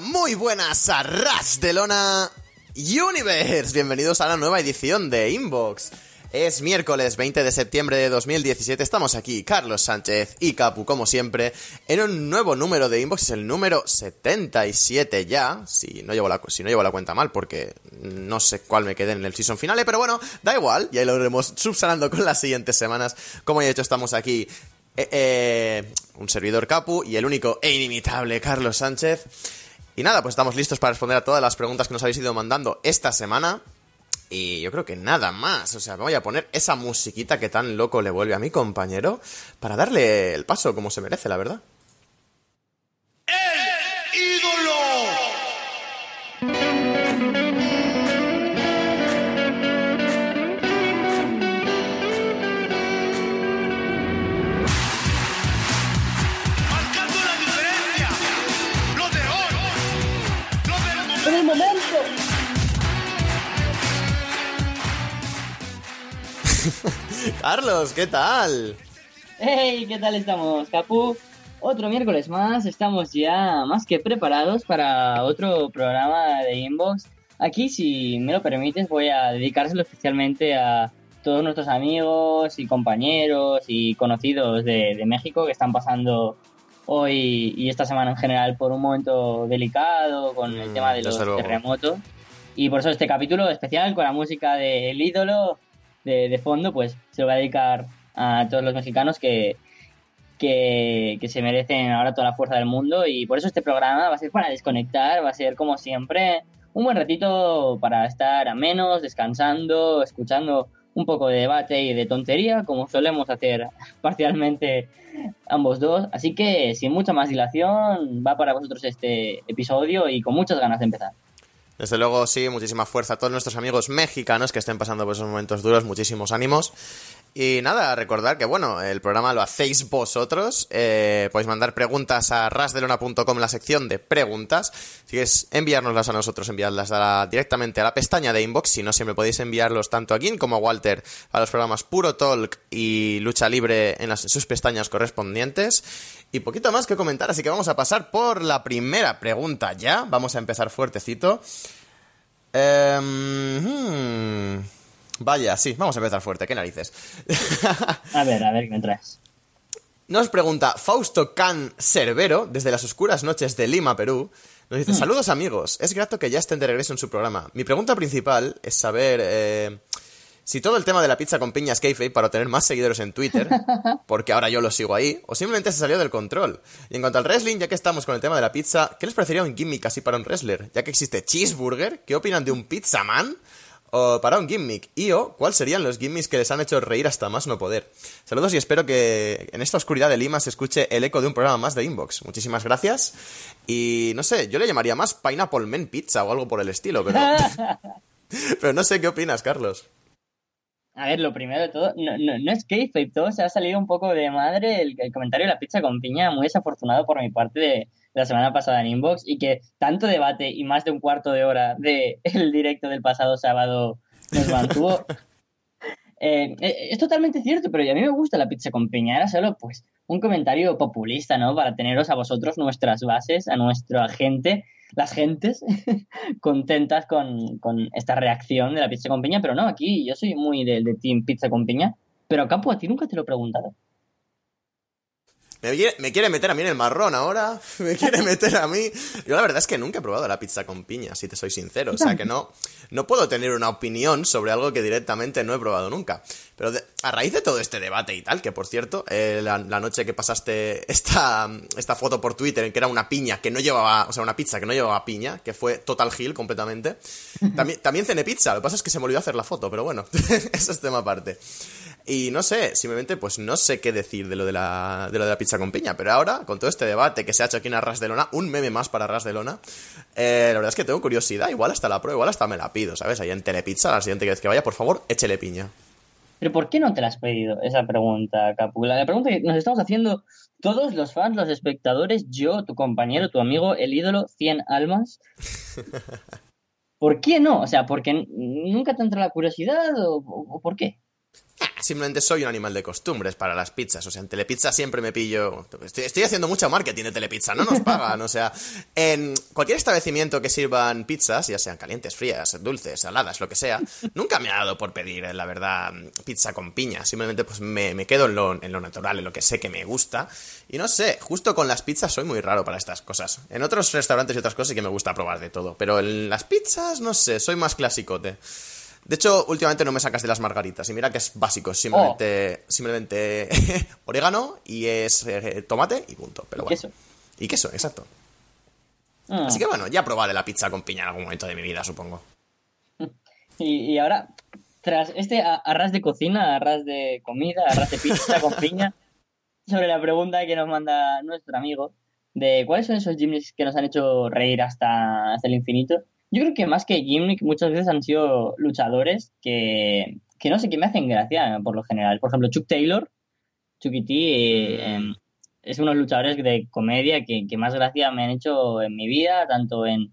Muy buenas a Ras de Lona Universe. Bienvenidos a la nueva edición de Inbox. Es miércoles 20 de septiembre de 2017. Estamos aquí, Carlos Sánchez y Capu, como siempre, en un nuevo número de Inbox. Es el número 77 ya. Si no llevo la, si no llevo la cuenta mal, porque no sé cuál me quedé en el season final. Pero bueno, da igual. Ya lo iremos subsanando con las siguientes semanas. Como ya he dicho, estamos aquí eh, eh, un servidor Capu y el único e inimitable Carlos Sánchez. Y nada, pues estamos listos para responder a todas las preguntas que nos habéis ido mandando esta semana. Y yo creo que nada más. O sea, voy a poner esa musiquita que tan loco le vuelve a mi compañero para darle el paso como se merece, la verdad. ¡El ídolo! Carlos, ¿qué tal? Hey, ¿qué tal estamos, Capu? Otro miércoles más, estamos ya más que preparados para otro programa de Inbox. Aquí, si me lo permites, voy a dedicárselo especialmente a todos nuestros amigos y compañeros y conocidos de, de México que están pasando hoy y esta semana en general por un momento delicado con el Mm, tema de los terremotos. Y por eso este capítulo especial con la música del ídolo de, fondo, pues se lo voy a dedicar a todos los mexicanos que, que, que se merecen ahora toda la fuerza del mundo. Y por eso este programa va a ser para desconectar, va a ser como siempre un buen ratito para estar a menos, descansando, escuchando un poco de debate y de tontería, como solemos hacer parcialmente ambos dos. Así que sin mucha más dilación, va para vosotros este episodio y con muchas ganas de empezar. Desde luego, sí, muchísima fuerza a todos nuestros amigos mexicanos que estén pasando por esos momentos duros, muchísimos ánimos. Y nada, recordar que bueno, el programa lo hacéis vosotros. Eh, podéis mandar preguntas a rasdelona.com en la sección de preguntas. Si queréis enviárnoslas a nosotros, enviadlas directamente a la pestaña de inbox. Si no, siempre podéis enviarlos tanto a Gin como a Walter a los programas Puro Talk y Lucha Libre en, las, sus pestañas correspondientes. Y poquito más que comentar, así que vamos a pasar por la primera pregunta ya. Vamos a empezar fuertecito. Em, hmm. Vaya, sí, vamos a empezar fuerte, qué narices. A ver, a ver, ¿qué me traes? Nos pregunta Fausto Can Cervero, desde las oscuras noches de Lima, Perú. Nos dice, saludos amigos, es grato que ya estén de regreso en su programa. Mi pregunta principal es saber eh, si todo el tema de la pizza con piña es para obtener más seguidores en Twitter, porque ahora yo lo sigo ahí, o simplemente se salió del control. Y en cuanto al wrestling, ya que estamos con el tema de la pizza, ¿qué les parecería un gimmick así para un wrestler? Ya que existe Cheeseburger, ¿qué opinan de un Pizza Man? O para un gimmick. Y o, ¿cuáles serían los gimmicks que les han hecho reír hasta más no poder? Saludos y espero que en esta oscuridad de Lima se escuche el eco de un programa más de Inbox. Muchísimas gracias. Y no sé, yo le llamaría más Pineapple Man Pizza o algo por el estilo, pero. pero no sé qué opinas, Carlos. A ver, lo primero de todo, no, no, no es kayfabe, todo se ha salido un poco de madre el, el comentario de la pizza con piña, muy desafortunado por mi parte de la semana pasada en Inbox y que tanto debate y más de un cuarto de hora del el directo del pasado sábado nos mantuvo. Eh, eh, es totalmente cierto, pero a mí me gusta la pizza con piña, era solo pues un comentario populista, ¿no? Para teneros a vosotros nuestras bases, a nuestra gente, las gentes contentas con, con esta reacción de la pizza con piña, pero no, aquí yo soy muy del de Team Pizza con piña, pero Capo, a ti nunca te lo he preguntado. Me quiere, me quiere meter a mí en el marrón ahora. Me quiere meter a mí. Yo la verdad es que nunca he probado la pizza con piña, si te soy sincero. O sea que no, no puedo tener una opinión sobre algo que directamente no he probado nunca. Pero de- a raíz de todo este debate y tal, que por cierto, eh, la, la noche que pasaste esta, esta foto por Twitter en que era una piña que no llevaba, o sea, una pizza que no llevaba piña, que fue Total Hill completamente. También, también cené pizza, lo que pasa es que se me olvidó hacer la foto, pero bueno, eso es tema aparte. Y no sé, simplemente pues no sé qué decir de lo de la, de lo de la pizza con piña, pero ahora, con todo este debate que se ha hecho aquí en Arras de Lona, un meme más para Arras de Lona, eh, la verdad es que tengo curiosidad, igual hasta la prueba, igual hasta me la pido, ¿sabes? Ahí en Telepizza, la siguiente vez que vaya, por favor, échele piña. Pero ¿por qué no te la has pedido esa pregunta, Capu? La, pregunta que nos estamos haciendo todos los fans, los espectadores, yo, tu compañero, tu amigo, el ídolo, 100 almas. ¿Por qué no? O sea, ¿porque nunca te entra la curiosidad o- o por qué? Simplemente soy un animal de costumbres para las pizzas. O sea, en Telepizza siempre me pillo. Estoy, haciendo mucho marketing de Telepizza, no nos pagan. O sea, en cualquier establecimiento que sirvan pizzas, ya sean calientes, frías, dulces, saladas, lo que sea, nunca me ha dado por pedir, eh, la verdad, pizza con piña. Simplemente pues me, me quedo en lo, en lo natural, en lo que sé que me gusta. Y no sé, justo con las pizzas soy muy raro para estas cosas. En otros restaurantes y otras cosas sí que me gusta probar de todo. Pero en las pizzas, no sé, soy más clasicote. De hecho, últimamente no me sacas de las margaritas. Y mira que es básico, simplemente, simplemente orégano y es eh, tomate y punto. Pero ¿Y bueno. queso? Y queso, exacto. Ah. Así que bueno, ya probaré la pizza con piña en algún momento de mi vida, supongo. Y, y ahora, tras este arras de cocina, arras de comida, arras de pizza con piña, sobre la pregunta que nos manda nuestro amigo de cuáles son esos gimmicks que nos han hecho reír hasta, hasta el infinito. Yo creo que más que gimmick muchas veces han sido luchadores que, que no sé, que me hacen gracia por lo general. Por ejemplo, Chuck Taylor, Chucky T, eh, em, es uno de los luchadores de comedia que, que más gracia me han hecho en mi vida, tanto en,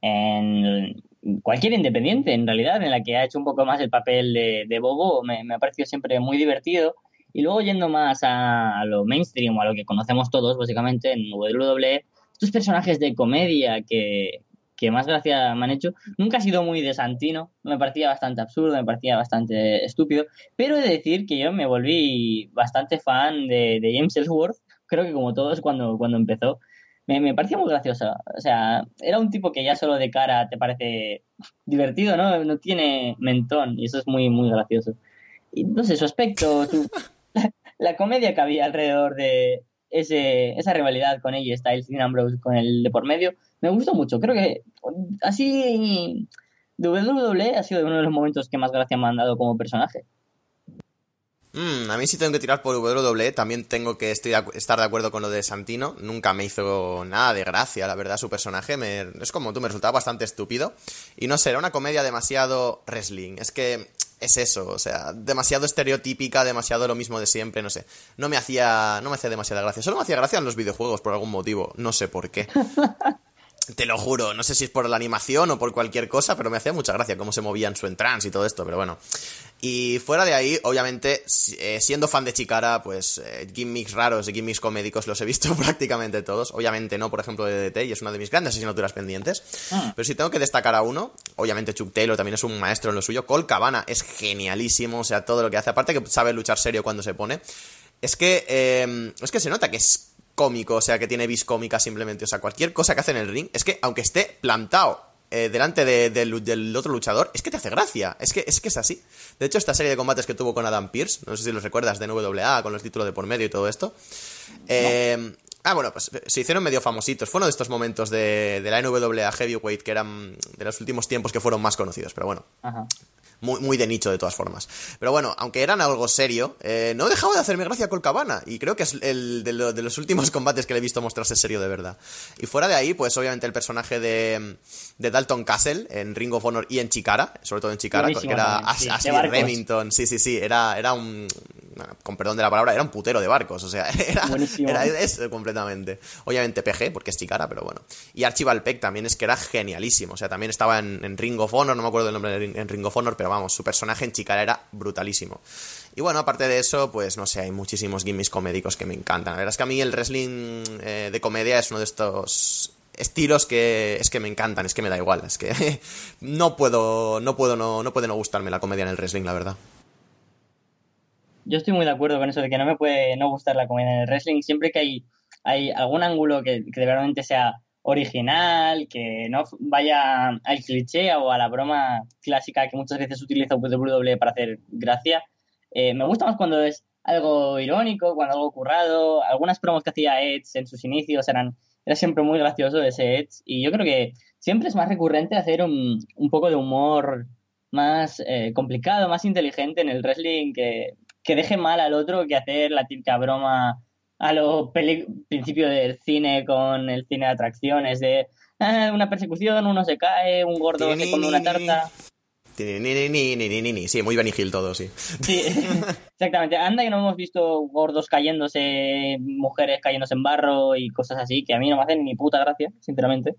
en cualquier independiente, en realidad, en la que ha hecho un poco más el papel de, de bobo, me, me ha parecido siempre muy divertido. Y luego yendo más a, a lo mainstream o a lo que conocemos todos, básicamente, en WWE, estos personajes de comedia que, que más gracia me han hecho, nunca ha sido muy de Santino, me parecía bastante absurdo, me parecía bastante estúpido, pero he de decir que yo me volví bastante fan de, de James Ellsworth, creo que como todos cuando, cuando empezó, me, me parecía muy gracioso. O sea, era un tipo que ya solo de cara te parece divertido, ¿no? No tiene mentón y eso es muy, muy gracioso. Y no sé, su aspecto, su- la comedia que había alrededor de ese, esa rivalidad con ella, Styles y Ambrose con el de por medio, me gustó mucho. Creo que así WWE ha sido uno de los momentos que más gracia me han dado como personaje. Mm, a mí sí tengo que tirar por WWE, también tengo que estoy de acu- estar de acuerdo con lo de Santino, nunca me hizo nada de gracia, la verdad, su personaje. Me, es como tú, me resultaba bastante estúpido, y no sé, era una comedia demasiado wrestling, es que es eso, o sea, demasiado estereotípica, demasiado lo mismo de siempre, no sé, no me hacía, no me hacía demasiada gracia, solo me hacía gracia en los videojuegos por algún motivo, no sé por qué. Te lo juro, no sé si es por la animación o por cualquier cosa, pero me hacía mucha gracia cómo se movía en su entrance y todo esto, pero bueno. Y fuera de ahí, obviamente, eh, siendo fan de Chikara, pues eh, gimmicks raros y gimmicks comédicos los he visto prácticamente todos. Obviamente no, por ejemplo, de DDT, y es una de mis grandes asignaturas pendientes. Ah. Pero si tengo que destacar a uno, obviamente Chuck Taylor también es un maestro en lo suyo. Cole Cabana es genialísimo, o sea, todo lo que hace, aparte que sabe luchar serio cuando se pone. Es que, eh, es que se nota que es cómico, o sea, que tiene vis cómica simplemente. O sea, cualquier cosa que hace en el ring, es que aunque esté plantado eh, delante de- del- otro luchador, es que te hace gracia. Es que, es que es así. De hecho, esta serie de combates que tuvo con Adam Pierce, no sé si los recuerdas, de NWA, con los títulos de por medio y todo esto. eh, Ah, bueno, pues se hicieron medio famositos. Fue uno de estos momentos de, de la NWA Heavyweight que eran de los últimos tiempos que fueron más conocidos. Pero bueno, Ajá. Muy, muy de nicho de todas formas. Pero bueno, aunque eran algo serio, eh, no dejaba de hacerme gracia Colcabana. Y creo que es el de, lo- de los últimos combates que le he visto mostrarse serio de verdad. Y fuera de ahí, pues obviamente el personaje de, de Dalton Castle en Ring of Honor y en Chikara, sobre todo en Chikara, que era As- Ashley. Remington. Sí, sí, sí, era, era un. Con perdón de la palabra, era un putero de barcos. O sea, era, eso completamente. Obviamente PG, porque es Chikara, pero bueno. Y Archibald Peck también es que era genialísimo. O sea, también estaba en, en Ring of Honor, no me acuerdo del nombre Ring- en Ring of Honor, pero vamos, su personaje en Chikara era brutalísimo. Y bueno, aparte de eso, pues no sé, hay muchísimos gimmicks comédicos que me encantan. La verdad es que a mí el wrestling eh, de comedia es uno de estos estilos que es que me encantan, es que me da igual, es que no puedo, no puedo no, no puede no gustarme la comedia en el wrestling, la verdad. Yo estoy muy de acuerdo con eso de que no me puede no gustar la comedia en el wrestling. Siempre que hay, hay algún ángulo que, que verdad sea original, que no vaya al cliché o a la broma clásica que muchas veces utiliza WWE para hacer gracia. Eh, me gusta más cuando es algo irónico, cuando algo currado. Algunas promos que hacía Edge en sus inicios eran era siempre muy gracioso ese Edge y yo creo que siempre es más recurrente hacer un, un poco de humor más eh, complicado, más inteligente en el wrestling que, que deje mal al otro que hacer la típica broma a lo peli- principio del cine con el cine de atracciones de ah, una persecución, uno se cae, un gordo se come una tarta. Ni, ni, ni, ni, ni, ni. Sí, muy Benny todo, sí. Sí, exactamente. Anda que no hemos visto gordos cayéndose, mujeres cayéndose en barro y cosas así, que a mí no me hacen ni puta gracia, sinceramente,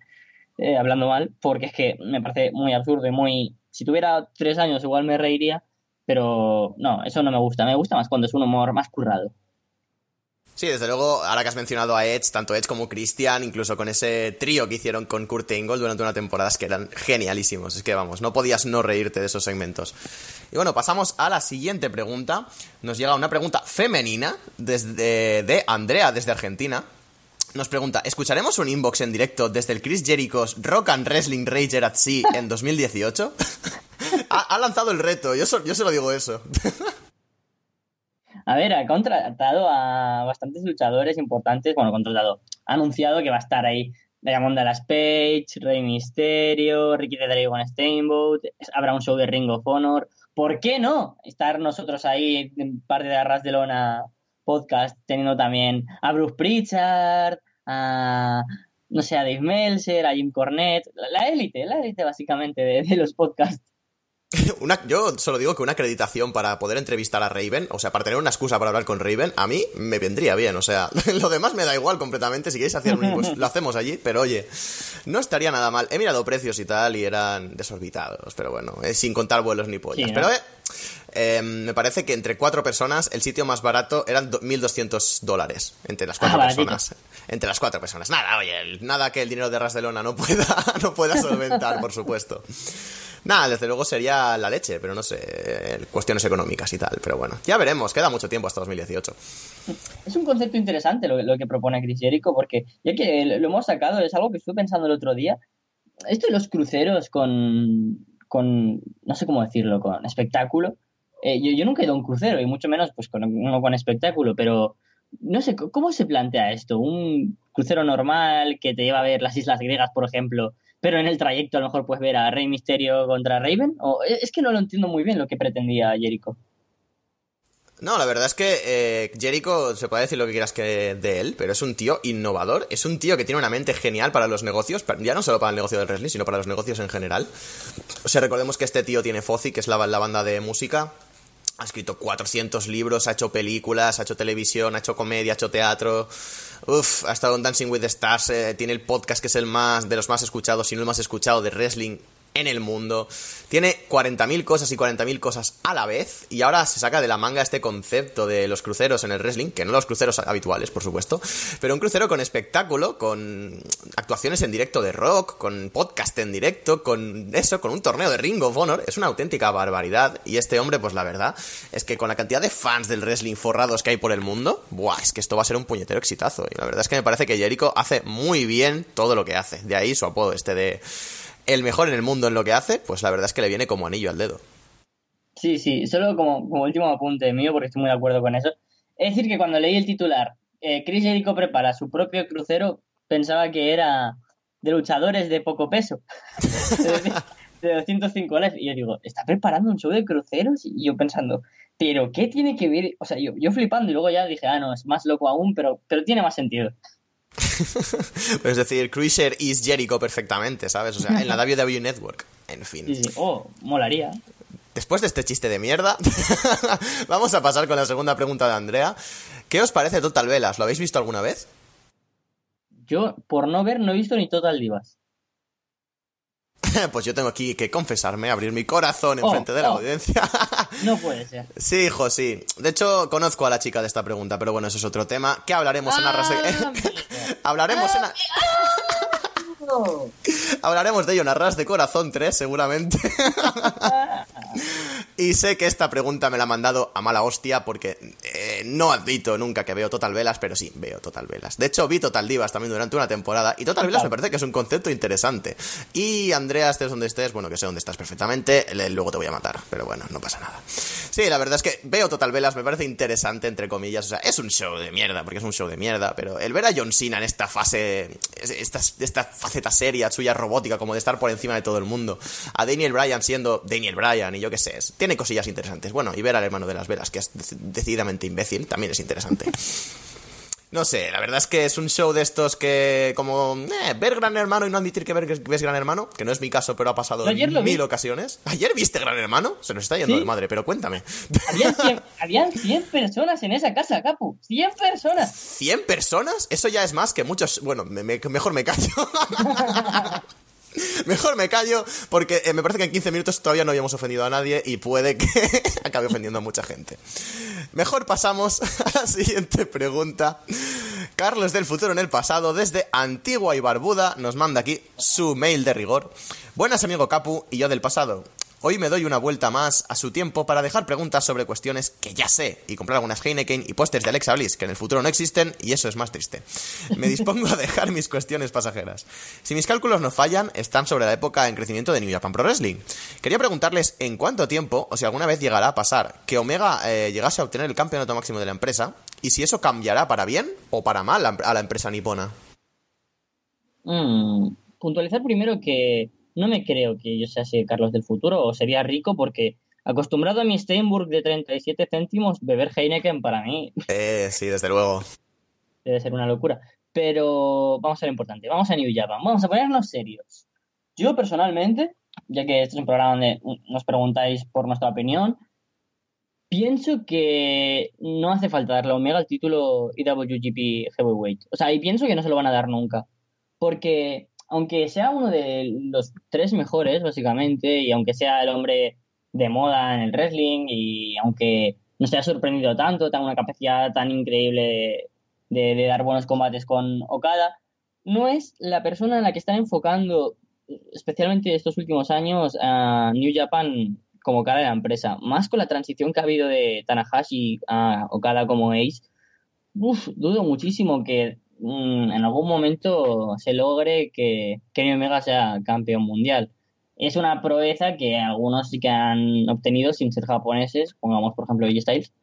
hablando mal, porque es que me parece muy absurdo y muy... Si tuviera tres años igual me reiría, pero no, eso no me gusta. Me gusta más cuando es un humor más currado. Sí, desde luego, ahora que has mencionado a Edge, tanto Edge como Christian, incluso con ese trío que hicieron con Kurt Angle durante una temporada, es que eran genialísimos. Es que vamos, no podías no reírte de esos segmentos. Y bueno, pasamos a la siguiente pregunta. Nos llega una pregunta femenina desde, de Andrea, desde Argentina. Nos pregunta, ¿escucharemos un inbox en directo desde el Chris Jericho's Rock and Wrestling Rager at Sea en 2018? ha, lanzado el reto, yo, yo se lo digo eso. A ver, ha contratado a bastantes luchadores importantes. Bueno, contratado. Ha anunciado que va a estar ahí Diamond Dallas Page, Rey Mysterio, Ricky the Dragon Steamboat. Habrá un show de Ring of Honor. ¿Por qué no estar nosotros ahí en parte de Arras de Lona podcast teniendo también a Bruce Pritchard, a no sé, a Dave Meltzer, a Jim Cornette, la- la élite, la élite básicamente de, de los podcasts. Una, yo solo digo que una acreditación para poder entrevistar a Raven, o sea, para tener una excusa para hablar con Raven, a mí me vendría bien. O sea, lo demás me da igual completamente. Si queréis hacer un pues lo hacemos allí, pero oye, no estaría nada mal. He mirado precios y tal y eran desorbitados, pero bueno, eh, sin contar vuelos ni pollas. Sí, ¿no? Pero eh, eh, me parece que entre cuatro personas el sitio más barato eran do- 1.200 dólares entre las cuatro Ah, baratito. personas. Entre las cuatro personas. Nada, oye, nada que el dinero de Ras de Lona no pueda, no pueda solventar, por supuesto. Nada, desde luego sería la leche, pero no sé, eh, cuestiones económicas y tal. Pero bueno, ya veremos, queda mucho tiempo hasta 2018. Es un concepto interesante lo, lo que propone Chris Jericho, porque ya que lo hemos sacado, es algo que estuve pensando el otro día. Esto de los cruceros con, con no sé cómo decirlo, con espectáculo. eh, yo, yo nunca he ido a un crucero, y mucho menos pues con uno con espectáculo, pero no sé, ¿cómo se plantea esto? ¿Un crucero normal que te lleva a ver las Islas Griegas, por ejemplo, pero en el trayecto a lo mejor puedes ver a Rey Misterio contra Raven? O, es que no lo entiendo muy bien lo que pretendía Jericho. No, la verdad es que eh, Jericho, se puede decir lo que quieras que de él, pero es un tío innovador, es un tío que tiene una mente genial para los negocios, ya no solo para el negocio del wrestling, sino para los negocios en general. O sea, recordemos que este tío tiene Fozzy, que es la, la banda de música, ha escrito 400 libros, ha hecho películas, ha hecho televisión, ha hecho comedia, ha hecho teatro. Uf, ha estado en Dancing with the Stars, eh, tiene el podcast que es el más de los más escuchados, si no el más escuchado de wrestling en el mundo. Tiene 40.000 cosas y 40.000 cosas a la vez. Y ahora se saca de la manga este concepto de los cruceros en el wrestling, que no los cruceros habituales, por supuesto, pero un crucero con espectáculo, con actuaciones en directo de rock, con podcast en directo, con eso, con un torneo de Ring of Honor. Es una auténtica barbaridad. Y este hombre, pues la verdad, es que con la cantidad de fans del wrestling forrados que hay por el mundo, buah, es que esto va a ser un puñetero exitazo. Y la verdad es que me parece que Jericho hace muy bien todo lo que hace. De ahí su apodo este de el mejor en el mundo en lo que hace, pues la verdad es que le viene como anillo al dedo. Sí, sí, solo como, último apunte mío, porque estoy muy de acuerdo con eso. Es decir, que cuando leí el titular, eh, Chris Jericho prepara su propio crucero, pensaba que era de luchadores de poco peso. De 205 live. Y yo digo, ¿está preparando un show de cruceros? Y yo pensando, ¿pero qué tiene que ver? O sea, yo, yo flipando y luego ya dije, ah, no, es más loco aún, pero, pero tiene más sentido. es decir, Cruiser is Jericho perfectamente, ¿sabes? O sea, en la WWE Network. En fin. Sí, sí, oh, molaría. Después de este chiste de mierda, vamos a pasar con la segunda pregunta de Andrea. ¿Qué os parece Total Velas? ¿Lo habéis visto alguna vez? Yo, por no ver, no he visto ni Total Divas. pues yo tengo aquí que confesarme, abrir mi corazón en Oh, frente de la oh. audiencia. No puede ser. sí, hijo, sí. De hecho, conozco a la chica de esta pregunta, pero bueno, eso es otro tema que hablaremos en de... Ah, amigo. hablaremos en... Oh. Hablaremos de ello en Arras de Corazón 3, seguramente. Y sé que esta pregunta me la ha mandado a mala hostia porque eh, no admito nunca que veo Total Velas, pero sí, veo Total Velas. De hecho, vi Total Divas también durante una temporada y Total Velas me parece que es un concepto interesante. Y Andrea, estés donde estés, bueno, que sé dónde estás perfectamente, luego te voy a matar, pero bueno, no pasa nada. Sí, la verdad es que veo Total Velas, me parece interesante, entre comillas, o sea, es un show de mierda, porque es un show de mierda, pero el ver a John Cena en esta fase, esta, esta faceta seria, suya robótica, como de estar por encima de todo el mundo, a Daniel Bryan siendo Daniel Bryan y yo qué sé, tiene cosillas interesantes. Bueno, y ver al hermano de las velas, que es dec- decididamente imbécil, también es interesante. No sé, la verdad es que es un show de estos que, como, eh, ver Gran Hermano y no admitir que ver- que ves Gran Hermano, que no es mi caso, pero ha pasado en vi. mil ocasiones. ¿Ayer viste Gran Hermano? Se nos está yendo Sí. de madre, pero cuéntame. Habían 100, habían 100 personas en esa casa, Capu. 100 personas. ¿100 personas? Eso ya es más que muchos... Bueno, me- me- mejor me callo. Mejor me callo porque eh, me parece que en 15 minutos todavía no habíamos ofendido a nadie y puede que acabe ofendiendo a mucha gente. Mejor pasamos a la siguiente pregunta. Carlos del futuro en el pasado, desde Antigua y Barbuda, nos manda aquí su mail de rigor. Buenas amigo Capu y yo del pasado. Hoy me doy una vuelta más a su tiempo para dejar preguntas sobre cuestiones que ya sé y comprar algunas Heineken y pósters de Alexa Bliss que en el futuro no existen y eso es más triste. Me dispongo a dejar mis cuestiones pasajeras. Si mis cálculos no fallan, están sobre la época en crecimiento de New Japan Pro Wrestling. Quería preguntarles en cuánto tiempo o si alguna vez llegará a pasar que Omega eh, llegase a obtener el campeonato máximo de la empresa y si eso cambiará para bien o para mal a la empresa nipona. Mm, puntualizar primero que no me creo que yo sea así Carlos del futuro o sería rico porque acostumbrado a mi Steinburg de 37 céntimos, beber Heineken para mí Eh, sí, desde luego. debe ser una locura. Pero vamos a lo importante, vamos a New Japan, vamos a ponernos serios. Yo personalmente, ya que este es un programa donde nos preguntáis por nuestra opinión, pienso que no hace falta darle a Omega el título IWGP Heavyweight. O sea, y pienso que no se lo van a dar nunca. Porque aunque sea uno de los tres mejores, básicamente, y aunque sea el hombre de moda en el wrestling, y aunque no se haya sorprendido tanto, tenga una capacidad tan increíble de, dar buenos combates con Okada, no es la persona en la que están enfocando, especialmente estos últimos años, a New Japan como cara de la empresa. Más con la transición que ha habido de Tanahashi a Okada como ace, uf, dudo muchísimo que mmm, en algún momento se logre que Kenny Omega sea campeón mundial. Es una proeza que algunos sí que han obtenido sin ser japoneses, pongamos por ejemplo AJ Styles,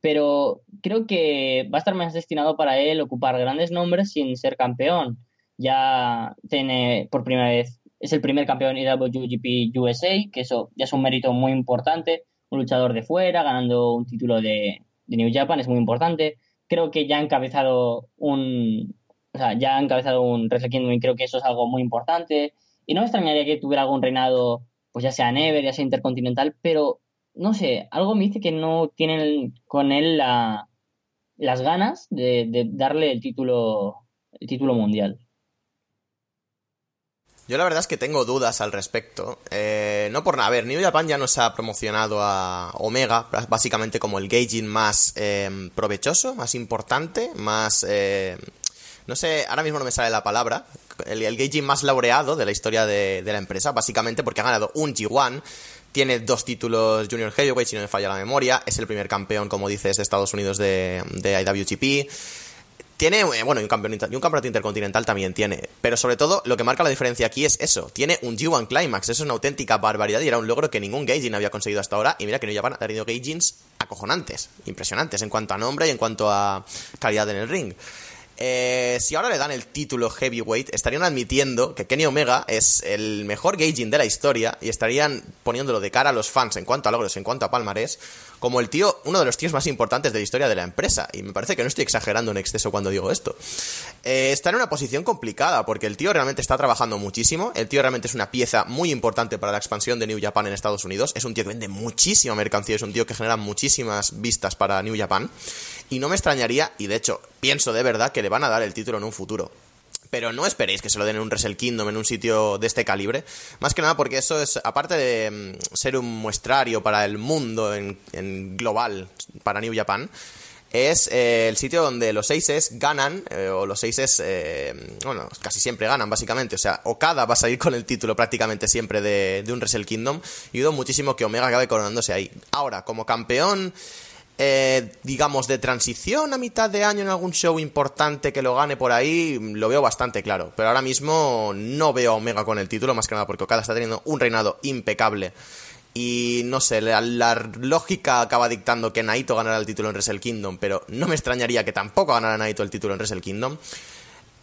pero creo que va a estar más destinado para él ocupar grandes nombres sin ser campeón. Ya tiene por primera vez, es el primer campeón IWGP USA, que eso ya es un mérito muy importante. Un luchador de fuera, ganando un título de New Japan, es muy importante. Creo que ya ha encabezado un, o sea, ya ha encabezado un Wrestle y creo que eso es algo muy importante. Y no me extrañaría que tuviera algún reinado, pues ya sea Never, ya sea Intercontinental, pero no sé, algo me dice que no tienen con él la, las ganas de, de, darle el título, el título mundial. Yo la verdad es que tengo dudas al respecto. Eh, no por nada. A ver, New Japan ya nos ha promocionado a Omega básicamente como el gauging más eh, provechoso, más importante, más... Eh, no sé, ahora mismo no me sale la palabra. El, el más laureado de la historia de, de la empresa, básicamente porque ha ganado un G1 tiene dos títulos Junior Heavyweight, si no me falla la memoria. Es el primer campeón, como dices, de Estados Unidos de, de IWGP. Tiene, bueno, y un, campeón, y un campeonato intercontinental también tiene. Pero sobre todo, lo que marca la diferencia aquí es eso. Tiene un G1 Climax. Eso es una auténtica barbaridad y era un logro que ningún Gaijin había conseguido hasta ahora. Y mira que New Japan ha tenido Gaijins acojonantes, impresionantes en cuanto a nombre y en cuanto a calidad en el ring. Eh, si ahora le dan el título heavyweight, estarían admitiendo que Kenny Omega es el mejor gauging de la historia y estarían poniéndolo de cara a los fans en cuanto a logros, en cuanto a palmarés, como el tío, uno de los tíos más importantes de la historia de la empresa. Y me parece que no estoy exagerando en exceso cuando digo esto. Eh, está en una posición complicada porque el tío realmente está trabajando muchísimo. El tío realmente es una pieza muy importante para la expansión de New Japan en Estados Unidos. Es un tío que vende muchísima mercancía, es un tío que genera muchísimas vistas para New Japan. Y no me extrañaría, y de hecho pienso de verdad que le van a dar el título en un futuro. Pero no esperéis que se lo den en un Wrestle Kingdom, en un sitio de este calibre. Más que nada porque eso es, aparte de mm, ser un muestrario para el mundo en, global, para New Japan, es eh, el sitio donde los Aces ganan, eh, o los Aces, eh, bueno, casi siempre ganan, básicamente. O sea, Okada va a salir con el título prácticamente siempre de, de un Wrestle Kingdom. Y dudo muchísimo que Omega acabe coronándose ahí. Ahora, como campeón eh, digamos, de transición a mitad de año en algún show importante que lo gane por ahí, lo veo bastante claro. Pero ahora mismo no veo a Omega con el título, más que nada porque Okada está teniendo un reinado impecable. Y no sé, la, lógica acaba dictando que Naito ganará el título en Wrestle Kingdom, pero no me extrañaría que tampoco ganara Naito el título en Wrestle Kingdom.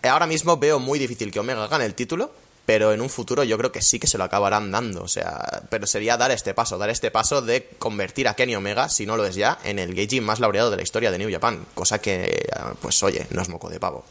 Ahora mismo veo muy difícil que Omega gane el título, pero en un futuro yo creo que sí que se lo acabarán dando, o sea, pero sería dar este paso, dar este paso de convertir a Kenny Omega, si no lo es ya, en el Geijin más laureado de la historia de New Japan, cosa que, pues oye, no es moco de pavo.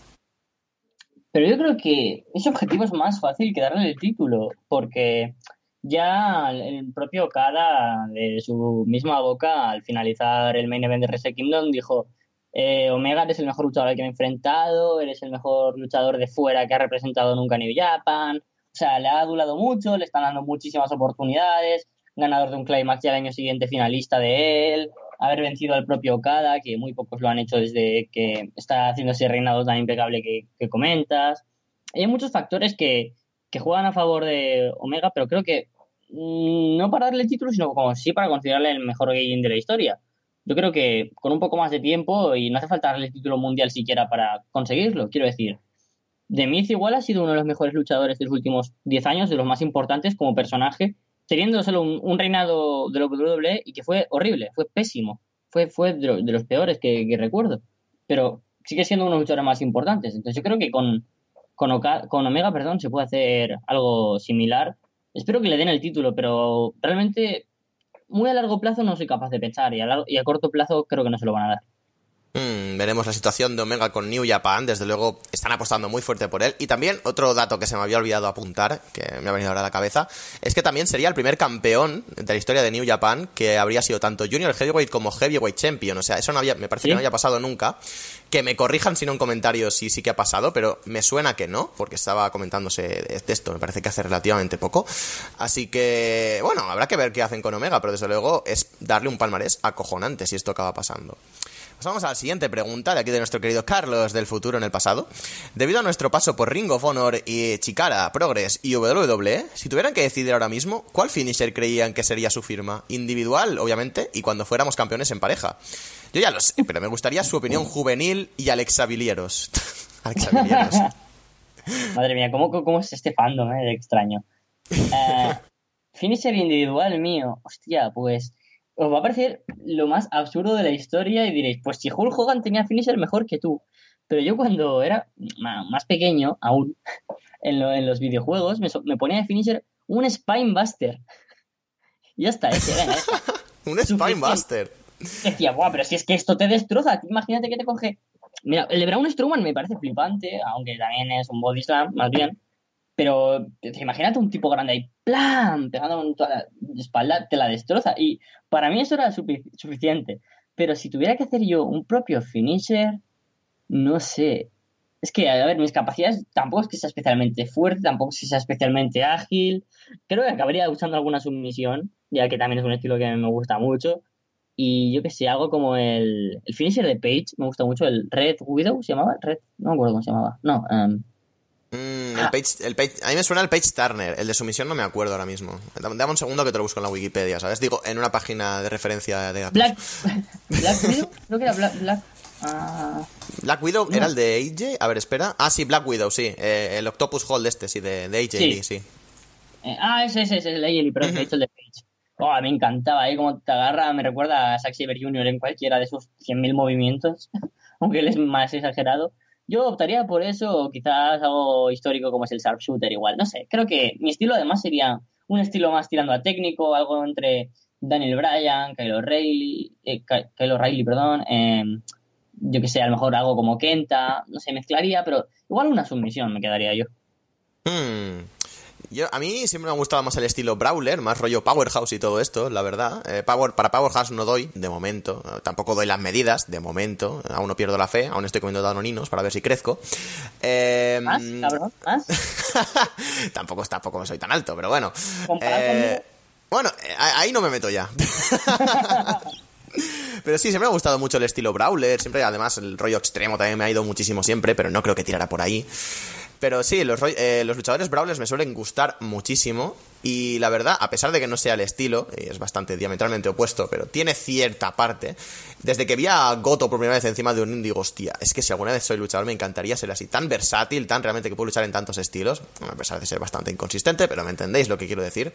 Pero yo creo que ese objetivo es más fácil que darle el título, porque ya el propio Okada, de su misma boca, al finalizar el main event de Wrestle Kingdom, dijo eh, Omega eres el mejor luchador que me he enfrentado, eres el mejor luchador de fuera que ha representado nunca New Japan, O sea, le ha adulado mucho, le están dando muchísimas oportunidades, ganador de un climax y al año siguiente finalista de él, haber vencido al propio Okada, que muy pocos lo han hecho desde que está haciendo ese reinado tan impecable que, que comentas. Hay muchos factores que, que juegan a favor de Omega, pero creo que mm, no para darle el título, sino como sí para considerarle el mejor game de la historia. Yo creo que con un poco más de tiempo y no hace falta darle el título mundial siquiera para conseguirlo, quiero decir. The Miz igual ha sido uno de los mejores luchadores de los últimos 10 años, de los más importantes como personaje, teniendo solo un, un reinado de la WWE y que fue horrible, fue pésimo, fue, fue de, de los peores que, que recuerdo. Pero sigue siendo uno de los luchadores más importantes. Entonces yo creo que con, con, Oka- con Omega perdón, se puede hacer algo similar. Espero que le den el título, pero realmente muy a largo plazo no soy capaz de pensar y a, largo- y a corto plazo creo que no se lo van a dar. Mm, veremos la situación de Omega con New Japan. Desde luego están apostando muy fuerte por él. Y también otro dato que se me había olvidado apuntar, que me ha venido ahora a la cabeza, es que también sería el primer campeón de la historia de New Japan que habría sido tanto Junior Heavyweight como Heavyweight Champion. O sea, eso no había, me parece ¿Sí? que no había pasado nunca. Que me corrijan si no en comentarios si sí que ha pasado, pero me suena que no, porque estaba comentándose de de esto, me parece que hace relativamente poco. Así que, bueno, habrá que ver qué hacen con Omega, pero desde luego es darle un palmarés acojonante si esto acaba pasando. Pasamos a la siguiente pregunta de aquí de nuestro querido Carlos del futuro en el pasado. Debido a nuestro paso por Ring of Honor y Chikara, Progress y WWE, si tuvieran que decidir ahora mismo, ¿cuál finisher creían que sería su firma? Individual, obviamente, y cuando fuéramos campeones en pareja. Yo ya lo sé, pero me gustaría su opinión juvenil y Alexa Vilieros. Alexa Vilieros. Madre mía, ¿cómo, cómo es este fandom, eh? Extraño. Eh, finisher individual mío. Hostia, pues os va a parecer lo más absurdo de la historia y diréis, pues si Hulk Hogan tenía finisher mejor que tú. Pero yo cuando era más pequeño, aún, en, lo- en los videojuegos, me, ponía de finisher un Spinebuster. Y ya está, ese, ese. Un Spinebuster. Decía, guau, pero si es que esto te destroza, imagínate que te coge. Mira, el de Braun Strowman me parece flipante, aunque también es un body slam, más bien. Pero te- imagínate un tipo grande ahí, ¡plam! Pegando con toda la espalda, te la destroza. Y para mí eso era sufi- suficiente. Pero si tuviera que hacer yo un propio finisher, no sé. Es que, a ver, mis capacidades tampoco es que sea especialmente fuerte, tampoco es que sea especialmente ágil. Creo que acabaría usando alguna submisión, ya que también es un estilo que me gusta mucho. Y yo que sé, algo como el, el finisher de Page, me gusta mucho, el Red Widow, ¿se llamaba? Red, no me acuerdo cómo se llamaba. No, em, Mm, el Page, el Page- a mí me suena el Page Turner, el de sumisión no me acuerdo ahora mismo. Dame un segundo que te lo busco en la Wikipedia, ¿sabes? Digo, en una página de referencia de. Black, Black Widow, creo que era Black, Black, ah, Black Widow No. era el de AJ. A ver, espera. Ah, sí, Black Widow, sí. Eh, el Octopus Hold este, sí, de, de AJ, Sí. Lee, sí. eh, ah, ese, ese, ese, el Ailey, pero he dicho el de Page. Oh, me encantaba, ahí como te agarra, me recuerda a Zack Saber Jr. en cualquiera de sus 100.000 movimientos, aunque él es más exagerado. Yo optaría por eso, o quizás algo histórico como es el Sharpshooter igual, no sé. Creo que mi estilo además sería un estilo más tirando a técnico, algo entre Daniel Bryan, Kyle O'Reilly, eh, Ky- Kyle O'Reilly, perdón, eh, yo que sé, a lo mejor algo como Kenta, no sé, mezclaría, pero igual una submisión me quedaría yo. Hmm. Yo, a mí siempre me ha gustado más el estilo Brawler, más rollo Powerhouse y todo esto, la verdad. Eh, Power, para Powerhouse no doy, de momento. Eh, Tampoco doy las medidas, de momento. Aún no pierdo la fe, aún estoy comiendo danoninos para ver si crezco. Eh, ¿Más, cabrón? ¿Más? tampoco, tampoco soy tan alto, pero bueno. Eh, bueno, ahí no me meto ya. Pero sí, siempre me ha gustado mucho el estilo Brawler. Siempre, además, el rollo extremo también me ha ido muchísimo siempre, pero no creo que tirara por ahí. Pero sí, los, eh, los luchadores Brawlers me suelen gustar muchísimo. Y la verdad, a pesar de que no sea el estilo, y es bastante diametralmente opuesto, pero tiene cierta parte. Desde que vi a Goto por primera vez encima de un indie, digo, hostia, es que si alguna vez soy luchador me encantaría ser así, tan versátil, tan realmente que puedo luchar en tantos estilos, a pesar de ser bastante inconsistente, pero me entendéis lo que quiero decir.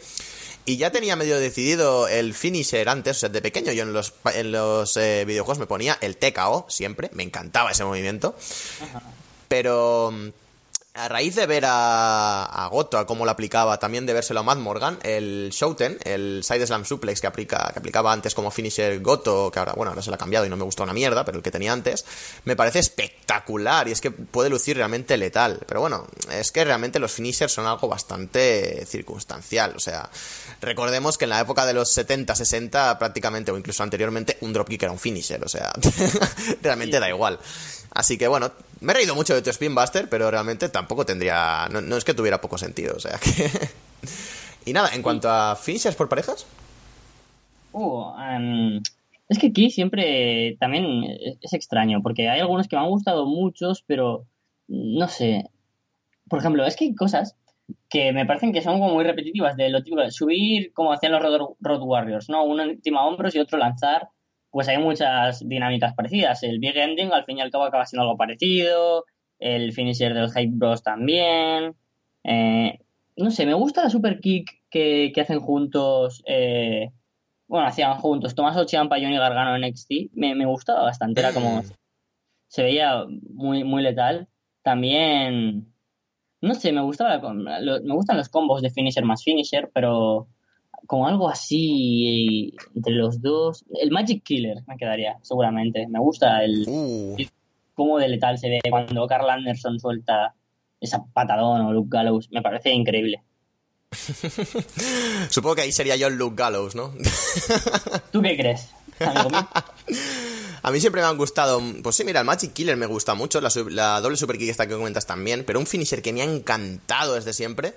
Y ya tenía medio decidido el finisher antes, o sea, de pequeño yo en los, en los eh, videojuegos me ponía el TKO siempre, me encantaba ese movimiento. Pero mm, a raíz de ver a, a Goto, a cómo lo aplicaba, también de vérselo a Matt Morgan, el Shouten, el Side Slam Suplex que, aplica, que aplicaba antes como finisher Goto, que ahora, bueno, ahora se lo ha cambiado y no me gustó una mierda, pero el que tenía antes, me parece espectacular y es que puede lucir realmente letal. Pero bueno, es que realmente los finishers son algo bastante circunstancial, o sea, recordemos que en la época de los 70, 60, prácticamente, o incluso anteriormente, un dropkick era un finisher, o sea, realmente da igual. Así que bueno, Me he reído mucho de tu Spin Buster, pero realmente tampoco tendría. No, es que tuviera poco sentido, o sea que. y nada, en cuanto a finishers por parejas. Uh, em, es que aquí siempre también es, extraño, porque hay algunos que me han gustado muchos, pero no sé. Por ejemplo, es que hay cosas que me parecen que son como muy repetitivas de lo típico subir como hacían los Road, Warriors, ¿no? Uno encima hombros y otro lanzar. Pues hay muchas dinámicas parecidas. El Big Ending al fin y al cabo acaba siendo algo parecido. El finisher del Hype Bros también. Eh, no sé, me gusta la super kick que, que hacen juntos. eh, bueno, hacían juntos Tomás Ciampa, Johnny Gargano en NXT. Me, me gustaba bastante. Era como. Se veía muy, muy letal. También. No sé, me gustaba la- me gustan los combos de finisher más finisher, pero como algo así entre los dos. El Magic Killer me quedaría, seguramente. Me gusta el Uh. cómo de letal se ve cuando Carl Anderson suelta esa patadón o Luke Gallows. Me parece increíble. Supongo que ahí sería yo el Luke Gallows, ¿no? ¿Tú qué crees, amigo mío? A mí siempre me han gustado. Pues sí, mira, el Magic Killer me gusta mucho. La, doble super kick esta que comentas también. Pero un finisher que me ha encantado desde siempre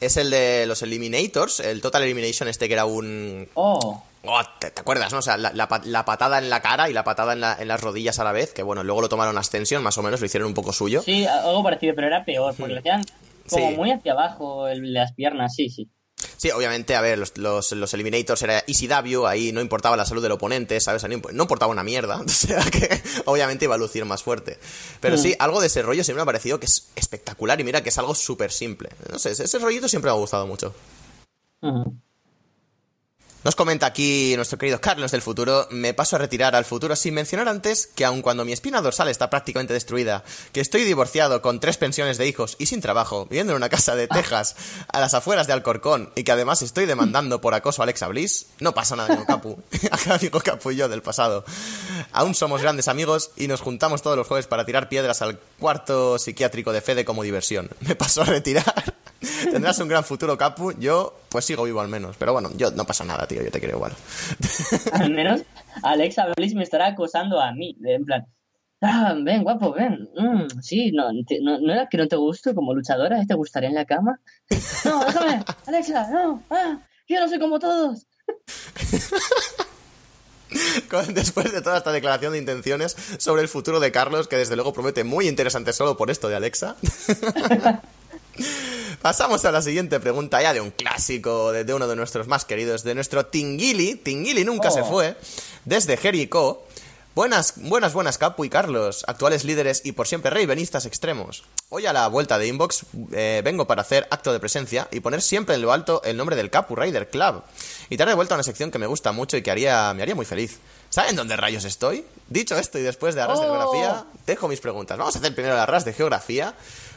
es el de los Eliminators. El Total Elimination, este que era un. Oh, Oh, ¿te, te acuerdas, no? O sea, la, la pa- la patada en la cara y la patada en, la- en las rodillas a la vez. Que bueno, luego lo tomaron Ascension, más o menos, lo hicieron un poco suyo. sí, algo parecido, pero era peor, porque lo hacían como Sí. muy hacia abajo el- las piernas, sí, sí. Sí, obviamente, a ver, los, los, los Eliminators era ECW, ahí no importaba la salud del oponente, ¿sabes? No imp- no importaba una mierda, o sea que obviamente iba a lucir más fuerte. Pero sí, algo de ese rollo siempre me ha parecido que es espectacular y mira que es algo súper simple. No sé, ese, rollito siempre me ha gustado mucho. Ujú. Nos comenta aquí nuestro querido Carlos del futuro, me paso a retirar al futuro sin mencionar antes que aun cuando mi espina dorsal está prácticamente destruida, que estoy divorciado con tres pensiones de hijos y sin trabajo, viviendo en una casa de Texas a las afueras de Alcorcón y que además estoy demandando por acoso a Alexa Bliss, no pasa nada, amigo Capu, amigo Capu y yo del pasado. Aún somos grandes amigos y nos juntamos todos los jueves para tirar piedras al cuarto psiquiátrico de Fede como diversión. Me paso a retirar. Tendrás un gran futuro, Capu. Yo, pues sigo vivo al menos. Pero bueno, yo no pasa nada, tío. Yo te quiero igual. Al menos Alexa Bliss me estará acosando a mí, en plan, ah, ven, guapo, ven, mm, sí, no, te- no, ¿no era que no te gusto como luchadora? ¿Te gustaría en la cama? No, déjame, Alexa, no, ah, yo no soy como todos. Después de toda esta declaración de intenciones sobre el futuro de Carlos, que desde luego promete muy interesante solo por esto de Alexa. Pasamos a la siguiente pregunta, ya de un clásico, de, de uno de nuestros más queridos, de nuestro Tingili. Tingili nunca se Oh. fue, desde Jericho. Buenas, buenas, buenas, Capu y Carlos, actuales líderes y por siempre reivenistas extremos. Hoy a la vuelta de Inbox eh, vengo para hacer acto de presencia y poner siempre en lo alto el nombre del Capu Raider Club. Y traer de vuelta a una sección que me gusta mucho y que haría, me haría muy feliz. ¿Saben dónde rayos estoy? Dicho esto y después de arras de Oh. geografía, dejo mis preguntas. Vamos a hacer primero el arras de geografía.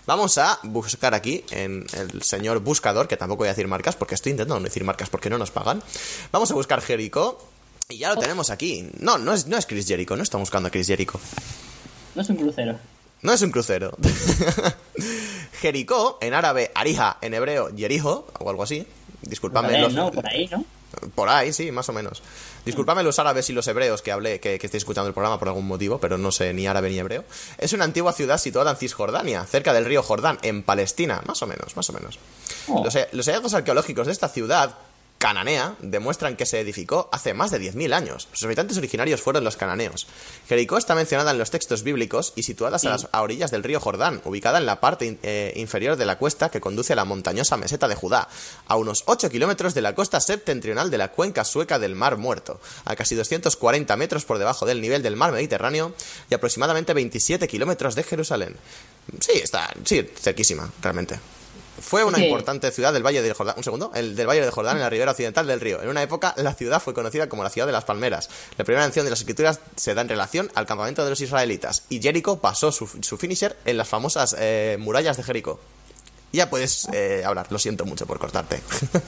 Vamos a buscar aquí en el señor buscador, que tampoco voy a decir marcas porque estoy intentando no decir marcas porque no nos pagan. Vamos a buscar Jericho y ya lo tenemos aquí. No, no es, no es Chris Jericho, no estamos buscando a Chris Jericho. No es un crucero. No es un crucero. Jericó, en árabe Arija, en hebreo Jerijo, o algo así. Disculpadme los- no, por ahí, ¿no? Por ahí, sí, más o menos. Disculpadme los árabes y los hebreos que hablé, que, que estéis escuchando el programa por algún motivo, pero no sé ni árabe ni hebreo. Es una antigua ciudad situada en Cisjordania, cerca del río Jordán, en Palestina, más o menos, más o menos. Oh. Los, los hallazgos arqueológicos de esta ciudad cananea demuestran que se edificó hace más de 10.000 años. Sus habitantes originarios fueron los cananeos. Jericó está mencionada en los textos bíblicos y situada a las a orillas del río Jordán, ubicada en la parte eh, inferior de la cuesta que conduce a la montañosa meseta de Judá, a unos 8 kilómetros de la costa septentrional de la cuenca sueca del Mar Muerto, a casi 240 metros por debajo del nivel del mar Mediterráneo y aproximadamente 27 kilómetros de Jerusalén. Sí, está, sí, cerquísima, realmente. Fue una Sí. importante ciudad del Valle del Jordán, un segundo, el del Valle del Jordán en la ribera occidental del río. En una época la ciudad fue conocida como la ciudad de las palmeras. La primera mención de las escrituras se da en relación al campamento de los israelitas y Jericho pasó su, su finisher en las famosas eh, murallas de Jericó. Ya puedes eh, hablar, lo siento mucho por cortarte.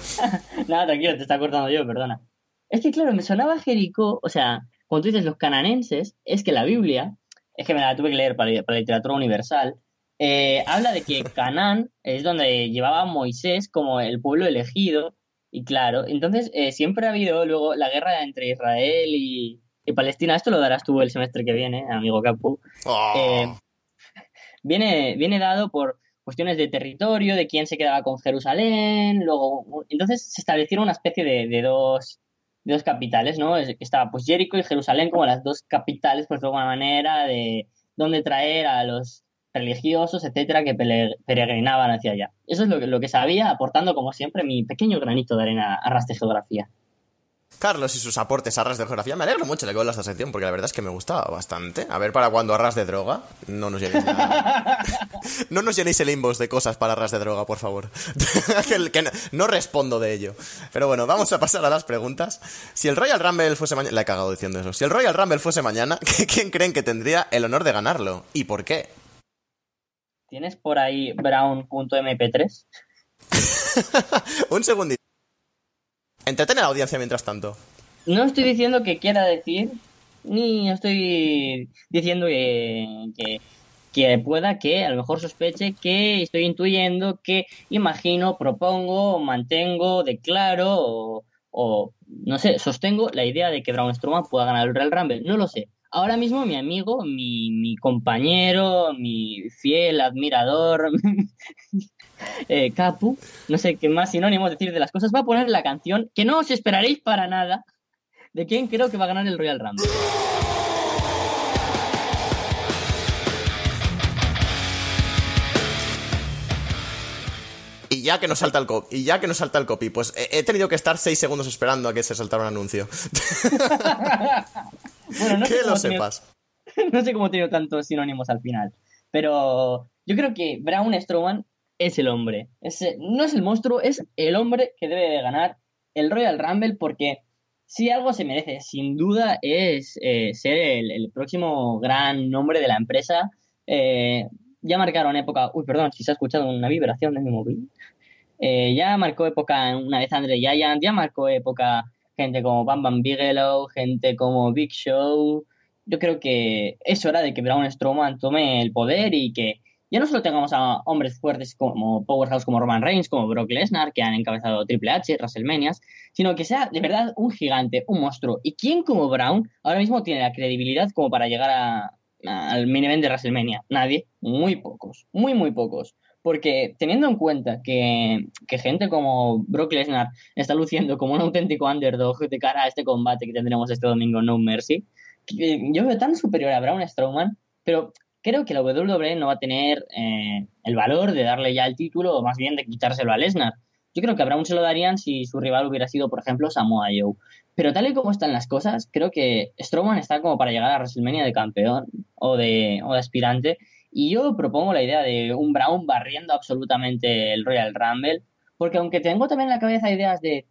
Nada, tranquilo, te está cortando yo, perdona. Es que, claro, me sonaba Jericó, o sea, cuando tú dices los cananenses, es que la Biblia, es que me la tuve que leer para, para literatura universal, eh, habla de que Canaán es donde llevaba a Moisés como el pueblo elegido, y claro, entonces eh, siempre ha habido luego la guerra entre Israel y, y Palestina, esto lo darás tú el semestre que viene, amigo Capu. Oh. Eh, viene, viene dado por cuestiones de territorio, de quién se quedaba con Jerusalén, luego, entonces se establecieron una especie de, de dos, de dos capitales, ¿no? Es- Estaba pues Jericho y Jerusalén como las dos capitales, pues de alguna manera, de donde traer a los religiosos, etcétera, que peregrinaban hacia allá. Eso es lo que, lo que sabía, aportando como siempre mi pequeño granito de arena a ras de geografía. Carlos y sus aportes a ras de geografía. Me alegro mucho de que a esta sección porque la verdad es que me gustaba bastante. A ver, para cuando arras de droga, no nos llenéis la- No nos llenéis el inbox de cosas para arras de droga, por favor. que, que no, no respondo de ello. Pero bueno, vamos a pasar a las preguntas. Si el Royal Rumble fuese mañana... La he cagado diciendo eso. Si el Royal Rumble fuese mañana, ¿quién creen que tendría el honor de ganarlo? ¿Y por qué? ¿Tienes por ahí brown.mp3? Un segundito. Entretén a la audiencia mientras tanto. No estoy diciendo que quiera decir, ni estoy diciendo que, que, que pueda que a lo mejor sospeche que estoy intuyendo que imagino, propongo, mantengo, declaro o, o, no sé, sostengo la idea de que Braun Strowman pueda ganar el Real Rumble. No lo sé. Ahora mismo mi amigo, mi, mi compañero, mi fiel admirador, eh, Capu, no sé qué más sinónimos decir de las cosas, va a poner la canción que no os esperaréis para nada de quién creo que va a ganar el Royal Rumble. Y ya que nos salta el copy, y ya que nos salta el copy, pues he, he tenido que estar seis segundos esperando a que se saltara un anuncio. Bueno, no sé que lo tenido- sepas. no sé cómo he tenido tantos sinónimos al final. Pero yo creo que Braun Strowman es el hombre. Es, no es el monstruo, es el hombre que debe de ganar el Royal Rumble porque si algo se merece, sin duda, es eh, ser el, el próximo gran nombre de la empresa. Eh, ya marcaron época... Uy, perdón, si se ha escuchado una vibración de mi móvil. Eh, ya marcó época una vez Andre Giant, ya marcó época gente como Bam Bam Bigelow, gente como Big Show. Yo creo que es hora de que Braun Strowman tome el poder y que ya no solo tengamos a hombres fuertes como Powerhouse, como Roman Reigns, como Brock Lesnar, que han encabezado Triple H, WrestleManias, sino que sea de verdad un gigante, un monstruo. ¿Y quién como Braun ahora mismo tiene la credibilidad como para llegar a- al main event de WrestleMania? Nadie, muy pocos, muy, muy pocos. Porque teniendo en cuenta que, que gente como Brock Lesnar está luciendo como un auténtico underdog de cara a este combate que tendremos este domingo, No Mercy, que yo veo tan superior a Braun Strowman, pero creo que la WWE no va a tener eh, el valor de darle ya el título, o más bien de quitárselo a Lesnar. Yo creo que a Braun se lo darían si su rival hubiera sido, por ejemplo, Samoa Joe. Pero tal y como están las cosas, creo que Strowman está como para llegar a WrestleMania de campeón o de, o aspirante. Y yo propongo la idea de un Brown barriendo absolutamente el Royal Rumble, porque aunque tengo también en la cabeza ideas de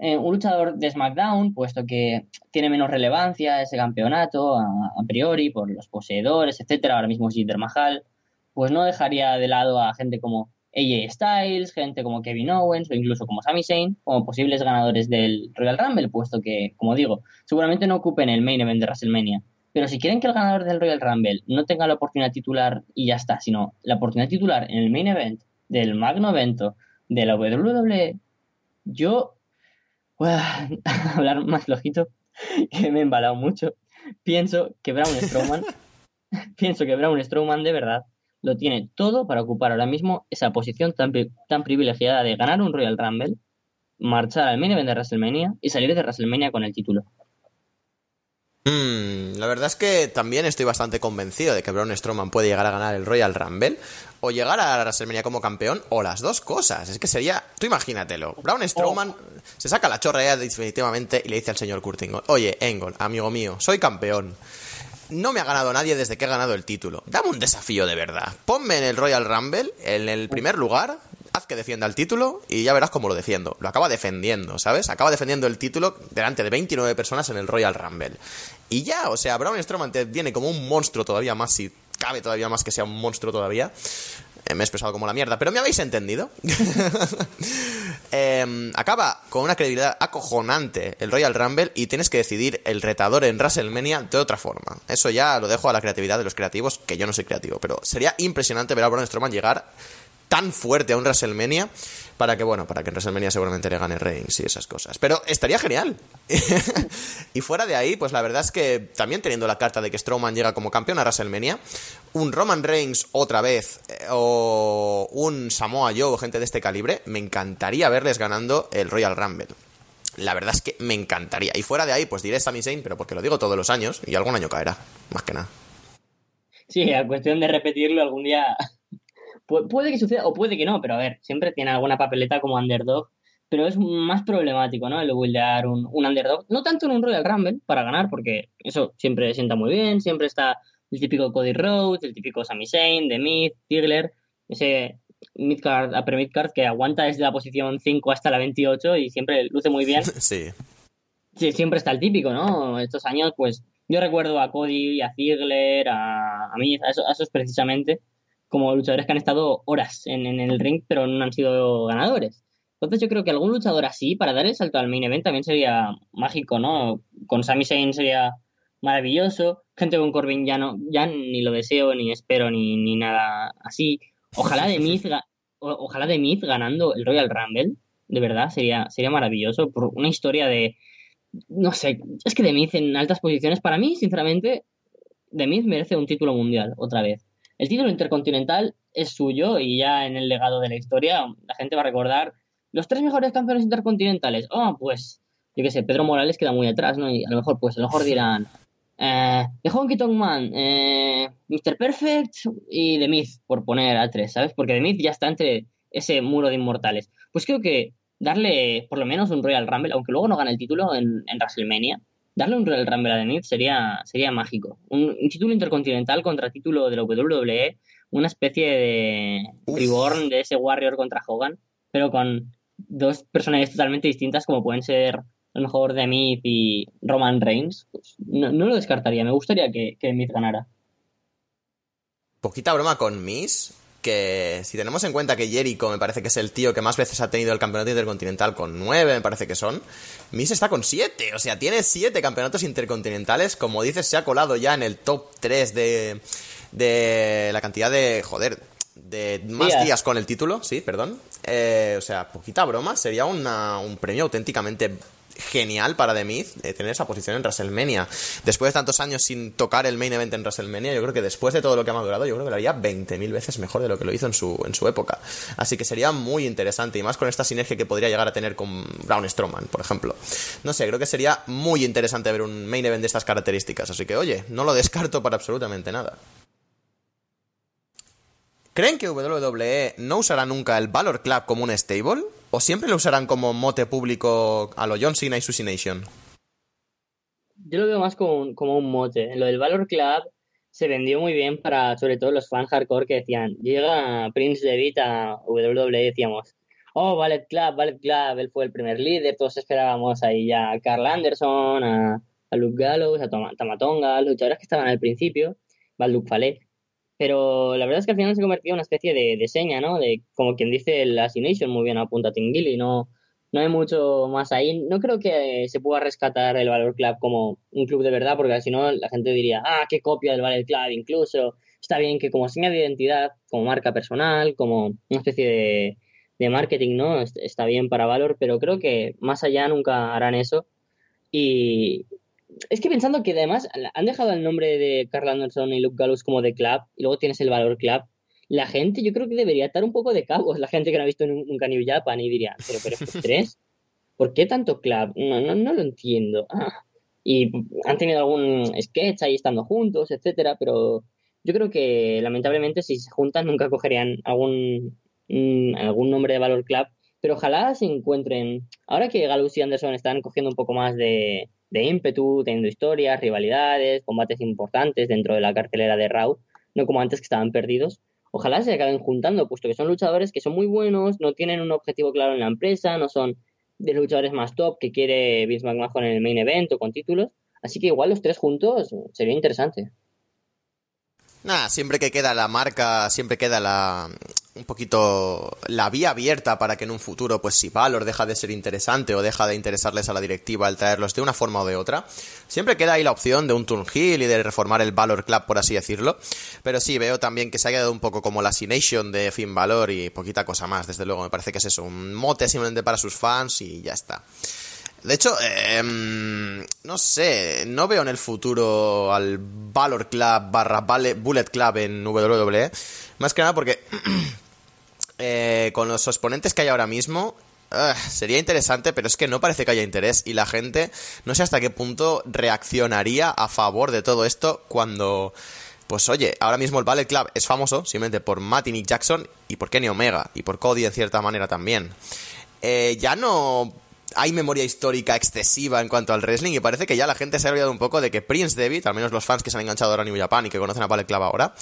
eh, un luchador de SmackDown, puesto que tiene menos relevancia ese campeonato a, priori por los poseedores, etcétera, ahora mismo Jinder Mahal, pues no dejaría de lado a gente como AJ Styles, gente como Kevin Owens o incluso como Sami Zayn como posibles ganadores del Royal Rumble, puesto que, como digo, seguramente no ocupen el main event de WrestleMania. Pero si quieren que el ganador del Royal Rumble no tenga la oportunidad titular y ya está, sino la oportunidad titular en el main event del magno evento de la WWE, yo hablar más flojito, que me he embalado mucho. Pienso que Braun Strowman, pienso que Braun Strowman de verdad lo tiene todo para ocupar ahora mismo esa posición tan, tan privilegiada de ganar un Royal Rumble, marchar al main de WrestleMania y salir de WrestleMania con el título. Mm, la verdad es que también estoy bastante convencido de que Braun Strowman puede llegar a ganar el Royal Rumble o llegar a WrestleMania como campeón o las dos cosas. Es que sería, tú imagínatelo, Braun Strowman se saca la chorrea definitivamente y le dice al señor Curtin, oye, Engel, amigo mío, soy campeón. No me ha ganado nadie desde que he ganado el título. Dame un desafío de verdad. Ponme en el Royal Rumble, en el primer lugar, haz que defienda el título y ya verás cómo lo defiendo. Lo acaba defendiendo, ¿sabes? Acaba defendiendo el título delante de 29 personas en el Royal Rumble. Y ya, o sea, Braun Strowman te viene como un monstruo todavía más, si cabe todavía más que sea un monstruo todavía. Eh, me he expresado como la mierda, pero me habéis entendido. Eh, acaba con una credibilidad acojonante el Royal Rumble y tienes que decidir el retador en WrestleMania de otra forma. Eso ya lo dejo a la creatividad de los creativos, que yo no soy creativo, pero sería impresionante ver a Braun Strowman llegar tan fuerte a un WrestleMania para que, bueno, para que en WrestleMania seguramente le gane Reigns y esas cosas. Pero estaría genial. y fuera de ahí, pues la verdad es que también teniendo la carta de que Strowman llega como campeón a WrestleMania, un Roman Reigns otra vez eh, o un Samoa Joe gente de este calibre, me encantaría verles ganando el Royal Rumble. La verdad es que me encantaría. Y fuera de ahí, pues diré Sami Zayn, pero porque lo digo todos los años y algún año caerá, más que nada. Sí, a cuestión de repetirlo algún día Pu- puede que suceda o puede que no, pero a ver, siempre tiene alguna papeleta como underdog, pero es más problemático, ¿no? El buildear un, un underdog, no tanto en un Royal Rumble para ganar, porque eso siempre sienta muy bien, siempre está el típico Cody Rhodes, el típico Sami Zayn, The Miz, Ziggler, ese midcard, upper midcard que aguanta desde la posición 5 hasta la 28 y siempre luce muy bien. Sí. Sí, siempre está el típico, ¿no? Estos años, pues yo recuerdo a Cody, a Ziggler, a, a Miz, a, eso- a esos precisamente, como luchadores que han estado horas en, en el ring, pero no han sido ganadores. Entonces yo creo que algún luchador así, para dar el salto al main event, también sería mágico, ¿no? Con Sami Zayn sería maravilloso. Gente con Corbin ya no, ya ni lo deseo, ni espero, ni, ni nada así. Ojalá de Miz, ojalá de Miz ganando el Royal Rumble, de verdad, sería, sería maravilloso. Por una historia de, no sé, es que The Miz en altas posiciones, para mí, sinceramente, The Miz merece un título mundial, otra vez. El título intercontinental es suyo y ya en el legado de la historia la gente va a recordar los tres mejores campeones intercontinentales. Oh, pues, yo qué sé, Pedro Morales queda muy atrás, ¿no? Y a lo mejor, pues, a lo mejor dirán eh, The Honky Tonk Man, eh, Mr. Perfect y The Miz, por poner a tres, ¿sabes? Porque The Miz ya está entre ese muro de inmortales. Pues creo que darle por lo menos un Royal Rumble, aunque luego no gane el título en, en WrestleMania, darle un Royal Rumble a The Miz sería, sería mágico. Un, un título intercontinental contra título de la WWE, una especie de Uf. reborn de ese Warrior contra Hogan, pero con dos personajes totalmente distintas como pueden ser a lo mejor The Miz y Roman Reigns. Pues no, no lo descartaría, me gustaría que, que Miz ganara. Poquita broma con Miss, que si tenemos en cuenta que Jericho me parece que es el tío que más veces ha tenido el campeonato intercontinental con nueve, me parece que son, Miss está con siete, o sea, tiene siete campeonatos intercontinentales, como dices, se ha colado ya en el top 3 de, de la cantidad de, joder, de más Días. días con el título, sí, perdón. Eh, o sea, poquita broma, sería una- un premio auténticamente genial para The Miz eh, tener esa posición en WrestleMania. Después de tantos años sin tocar el main event en WrestleMania, yo creo que después de todo lo que ha madurado, yo creo que lo haría 20.000 veces mejor de lo que lo hizo en su, en su época. Así que sería muy interesante y más con esta sinergia que podría llegar a tener con Braun Strowman, por ejemplo. No sé, creo que sería muy interesante ver un main event de estas características. Así que, oye, no lo descarto para absolutamente nada. ¿Creen que WWE no usará nunca el Valor Club como un stable? ¿O siempre lo usarán como mote público a lo John Cena y Susie Nation? Yo lo veo más como un, como un mote. Lo del Valor Club se vendió muy bien para, sobre todo, los fans hardcore que decían, llega Prince Devitt a WWE decíamos, oh, Ballet Club, Ballet Club, él fue el primer líder, todos esperábamos ahí ya a Carl Anderson, a, a Luke Gallows, a Tamatonga, los luchadores que estaban al principio, Luke Fale. Pero la verdad es que al final se convirtió en una especie de, de seña, ¿no? De, como quien dice el Assassination, muy bien apunta Tingili, no, no hay mucho más ahí. No creo que se pueda rescatar el Valor Club como un club de verdad, porque si no la gente diría, ah, qué copia del Valor Club, incluso. Está bien que como seña de identidad, como marca personal, como una especie de, de marketing, ¿no? Est- Está bien para Valor, pero creo que más allá nunca harán eso. Y es que pensando que además han dejado el nombre de Carl Anderson y Luke Gallows como de Club, y luego tienes el Valor Club, la gente yo creo que debería estar un poco de cabos, la gente que no ha visto nun- nunca New Japan y diría, pero, pero estos tres, ¿por qué tanto club? No, no, no lo entiendo. Ah. Y han tenido algún sketch ahí estando juntos, etcétera, pero yo creo que lamentablemente si se juntan nunca cogerían algún, mm, algún nombre de Valor Club, pero ojalá se encuentren, ahora que Galus y Anderson están cogiendo un poco más de, de ímpetu, teniendo historias, rivalidades, combates importantes dentro de la cartelera de Raw, no como antes que estaban perdidos, ojalá se acaben juntando, puesto que son luchadores que son muy buenos, no tienen un objetivo claro en la empresa, no son de luchadores más top que quiere Vince McMahon en el main event o con títulos. Así que igual los tres juntos sería interesante. Nada, siempre que queda la marca, siempre queda la, un poquito la vía abierta para que en un futuro, pues si Valor deja de ser interesante o deja de interesarles a la directiva el traerlos de una forma o de otra, siempre queda ahí la opción de un turn y de reformar el Valor Club, por así decirlo. Pero sí, veo también que se ha quedado un poco como la Nation de Fin Valor y poquita cosa más, desde luego. Me parece que es eso, un mote simplemente para sus fans y ya está. De hecho, em, no sé, no veo en el futuro al Valor Club barra Bullet Club en WWE. Más que nada porque eh, con los exponentes que hay ahora mismo, ah, sería interesante, pero es que no parece que haya interés y la gente no sé hasta qué punto reaccionaría a favor de todo esto cuando... Pues oye, ahora mismo el Ballet Club es famoso simplemente por Matt y Jackson y por Kenny Omega y por Cody en cierta manera también. Eh, ya no hay memoria histórica excesiva en cuanto al wrestling y parece que ya la gente se ha olvidado un poco de que Prince David, al menos los fans que se han enganchado ahora a New Japan y que conocen a Ballet Club ahora,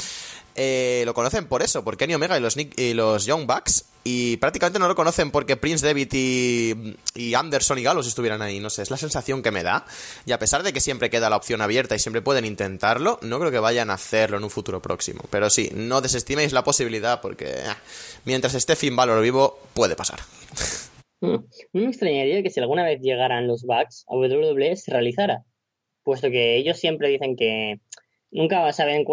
eh, lo conocen por eso, por Kenny Omega y los, y los Young Bucks. Y prácticamente no lo conocen porque Prince David y, Anderson y Gallows estuvieran ahí. No sé, es la sensación que me da. Y a pesar de que siempre queda la opción abierta y siempre pueden intentarlo, no creo que vayan a hacerlo en un futuro próximo. Pero sí, no desestiméis la posibilidad porque eh, mientras esté Finn Balor vivo, puede pasar. No me extrañaría que si alguna vez llegaran los Bucks a WWE se realizara, puesto que ellos siempre dicen que nunca saben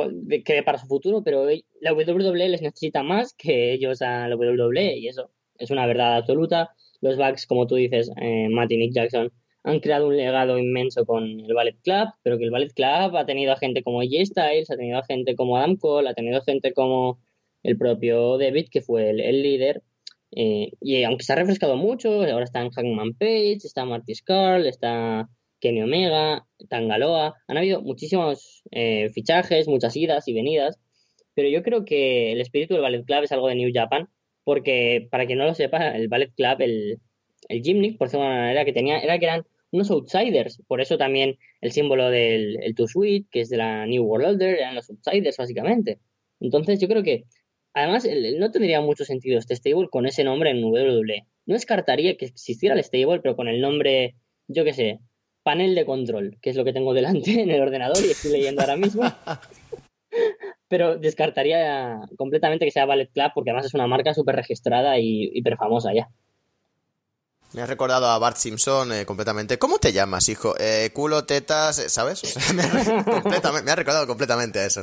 qué para su futuro, pero la WWE les necesita más que ellos a la WWE y eso es una verdad absoluta. Los Bucks, como tú dices, eh, y Nick Jackson, han creado un legado inmenso con el Ballet Club, pero que el Ballet Club ha tenido a gente como J Styles, ha tenido a gente como Adam Cole, ha tenido a gente como el propio David, que fue el líder, eh, y aunque se ha refrescado mucho, ahora están Hangman Page, está Marty Scurll, está Kenny Omega, Tangaloa. Han habido muchísimos eh, fichajes, muchas idas y venidas. Pero yo creo que el espíritu del Ballet Club es algo de New Japan, porque para quien no lo sepa, el Ballet Club, el, el Gymnic, por decirlo de una manera, que tenía, era que eran unos outsiders. Por eso también el símbolo del el Too Sweet, que es de la New World Order, eran los outsiders, básicamente. Entonces yo creo que Además, no tendría mucho sentido este stable con ese nombre en WWE. No descartaría que existiera el stable, pero con el nombre, yo qué sé, panel de control, que es lo que tengo delante en el ordenador y estoy leyendo ahora mismo. pero descartaría completamente que sea Ballet Club porque además es una marca súper registrada y hiper famosa ya. Me ha recordado a Bart Simpson eh, completamente. ¿Cómo te llamas, hijo? Eh, culo, tetas, eh, ¿sabes? me, ha recordado completamente a eso.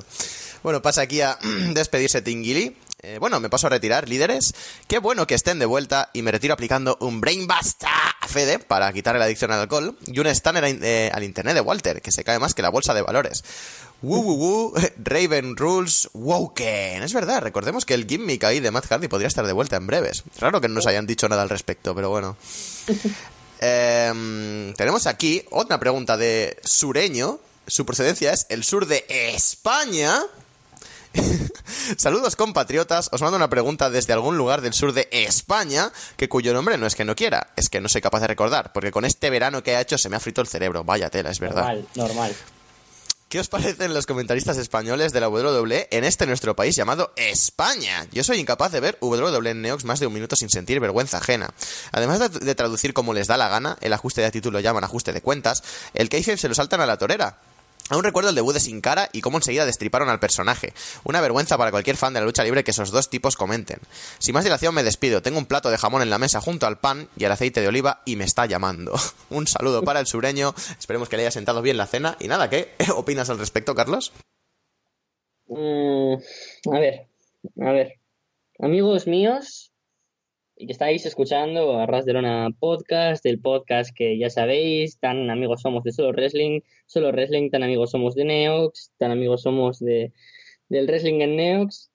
Bueno, pasa aquí a despedirse Tingili. Eh, bueno, me paso a retirar, líderes. Qué bueno que estén de vuelta y me retiro aplicando un Brain Buster a Fede para quitarle la adicción al alcohol y un stunner al internet de Walter, que se cae más que la bolsa de valores. Woo woo woo, Raven Rules, Woken. Es verdad, recordemos que el gimmick ahí de Matt Hardy podría estar de vuelta en breves. Raro que no nos hayan dicho nada al respecto, pero bueno. Em, tenemos aquí otra pregunta de Sureño. Su procedencia es el sur de España. Saludos compatriotas, os mando una pregunta desde algún lugar del sur de España, que cuyo nombre no es que no quiera, es que no soy capaz de recordar, porque con este verano que ha hecho se me ha frito el cerebro, vaya tela, es verdad. Normal, normal. ¿Qué os parecen los comentaristas españoles de la WWE en este nuestro país llamado España? Yo soy incapaz de ver WWE en Neox más de un minuto sin sentir vergüenza ajena. Además de, traducir como les da la gana, el ajuste de título lo llaman ajuste de cuentas, el kayfabe se lo saltan a la torera. Aún recuerdo el debut de Sin Cara y cómo enseguida destriparon al personaje. Una vergüenza para cualquier fan de la lucha libre que esos dos tipos comenten. Sin más dilación me despido. Tengo un plato de jamón en la mesa junto al pan y al aceite de oliva y me está llamando. un saludo para el sureño. Esperemos que le haya sentado bien la cena. Y nada, ¿qué opinas al respecto, Carlos? Mm, a ver, a ver. Amigos míos, y que estáis escuchando a Ras de Lona Podcast, el podcast que ya sabéis, tan amigos somos de Solo Wrestling, Solo Wrestling, tan amigos somos de Neox, tan amigos somos de, del Wrestling en Neox.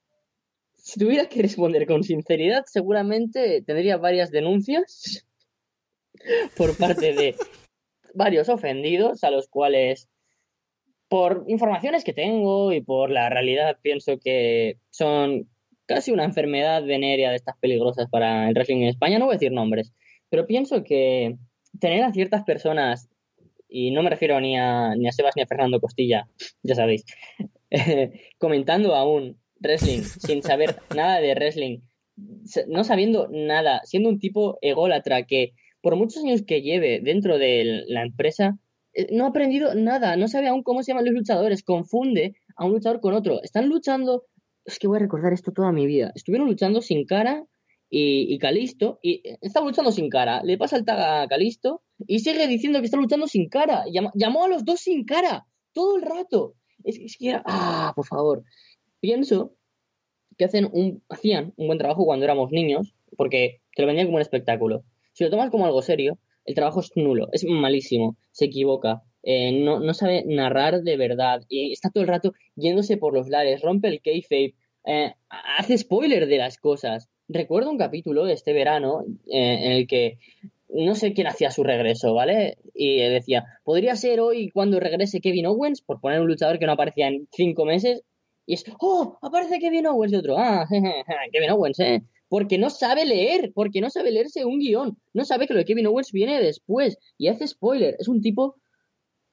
Si tuviera que responder con sinceridad, seguramente tendría varias denuncias por parte de varios ofendidos a los cuales por informaciones que tengo y por la realidad pienso que son casi una enfermedad venérea de estas peligrosas para el wrestling en España. No voy a decir nombres, pero pienso que tener a ciertas personas, y no me refiero ni a, ni a Sebas ni a Fernando Costilla, ya sabéis, comentando aún wrestling sin saber nada de wrestling, no sabiendo nada, siendo un tipo ególatra que por muchos años que lleve dentro de la empresa, eh, no ha aprendido nada, no sabe aún cómo se llaman los luchadores, confunde a un luchador con otro. Están luchando es que voy a recordar esto toda mi vida. Estuvieron luchando sin cara y, Calisto, y estaba luchando sin cara. Le pasa el tag a Calisto y sigue diciendo que está luchando sin cara. Llamó, a los dos sin cara, todo el rato. Es, es que era, ah, por favor. Pienso que hacen hacían un buen trabajo cuando éramos niños, porque te lo vendían como un espectáculo. Si lo tomas como algo serio, el trabajo es nulo, es malísimo, se equivoca, eh, no, no sabe narrar de verdad y está todo el rato yéndose por los lares, rompe el kayfabe, eh, hace spoiler de las cosas. Recuerdo un capítulo de este verano eh, en el que no sé quién hacía su regreso, ¿vale? Y decía, podría ser hoy cuando regrese Kevin Owens, por poner un luchador que no aparecía en cinco meses, y es, ¡oh! Aparece Kevin Owens y otro, ¡ah! Kevin Owens, ¿eh? Porque no sabe leer, porque no sabe leerse un guion, no sabe que lo de Kevin Owens viene después y hace spoiler. Es un tipo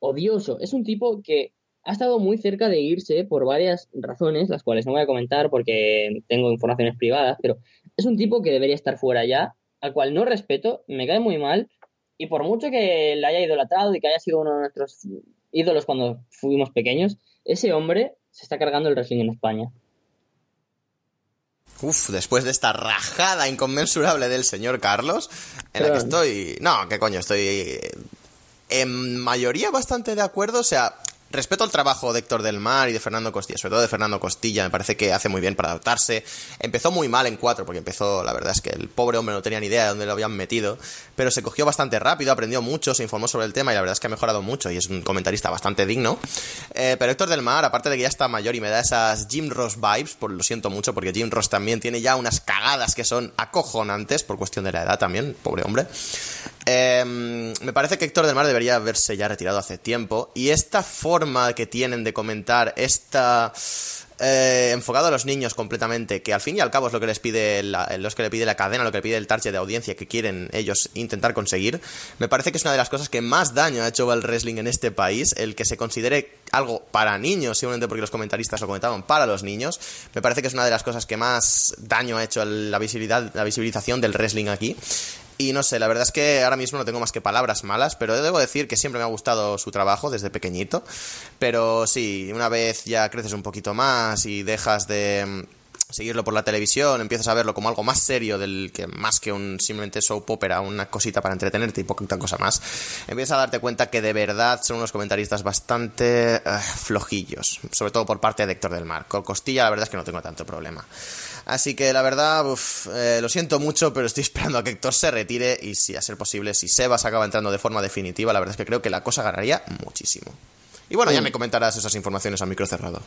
odioso, es un tipo que ha estado muy cerca de irse por varias razones, las cuales no voy a comentar porque tengo informaciones privadas, pero es un tipo que debería estar fuera ya, al cual no respeto, me cae muy mal, y por mucho que le haya idolatrado y que haya sido uno de nuestros ídolos cuando fuimos pequeños, ese hombre se está cargando el wrestling en España. Uf, después de esta rajada inconmensurable del señor Carlos, en la que estoy... No, qué coño, estoy en mayoría bastante de acuerdo, o sea, Respeto al trabajo de Héctor del Mar y de Fernando Costilla, sobre todo de Fernando Costilla, me parece que hace muy bien para adaptarse. Empezó muy mal en cuatro, porque empezó, la verdad es que el pobre hombre no tenía ni idea de dónde lo habían metido, pero se cogió bastante rápido, aprendió mucho, se informó sobre el tema y la verdad es que ha mejorado mucho y es un comentarista bastante digno. Eh, pero Héctor del Mar, aparte de que ya está mayor y me da esas Jim Ross vibes, por lo siento mucho, porque Jim Ross también tiene ya unas cagadas que son acojonantes por cuestión de la edad también, pobre hombre. Eh, me parece que Héctor del Mar debería haberse ya retirado hace tiempo y esta forma que tienen de comentar, esta eh, enfocado a los niños completamente, que al fin y al cabo es lo que les pide la, que le pide la cadena, lo que le pide el target de audiencia que quieren ellos intentar conseguir, me parece que es una de las cosas que más daño ha hecho el wrestling en este país, el que se considere algo para niños, simplemente porque los comentaristas lo comentaban para los niños, me parece que es una de las cosas que más daño ha hecho la visibilidad, la visibilización del wrestling aquí. Y no sé, la verdad es que ahora mismo no tengo más que palabras malas, pero debo decir que siempre me ha gustado su trabajo desde pequeñito. Pero sí, una vez ya creces un poquito más y dejas de mm, seguirlo por la televisión, empiezas a verlo como algo más serio del que más que un simplemente soap opera, una cosita para entretenerte y poquita cosa más, empiezas a darte cuenta que de verdad son unos comentaristas bastante uh, flojillos, sobre todo por parte de Héctor del Mar. Con Costilla la verdad es que no tengo tanto problema. Así que la verdad, uf, eh, lo siento mucho, pero estoy esperando a que Héctor se retire y si a ser posible, si Sebas acaba entrando de forma definitiva, la verdad es que creo que la cosa ganaría muchísimo. Y bueno, ya me comentarás esas informaciones a micro cerrado.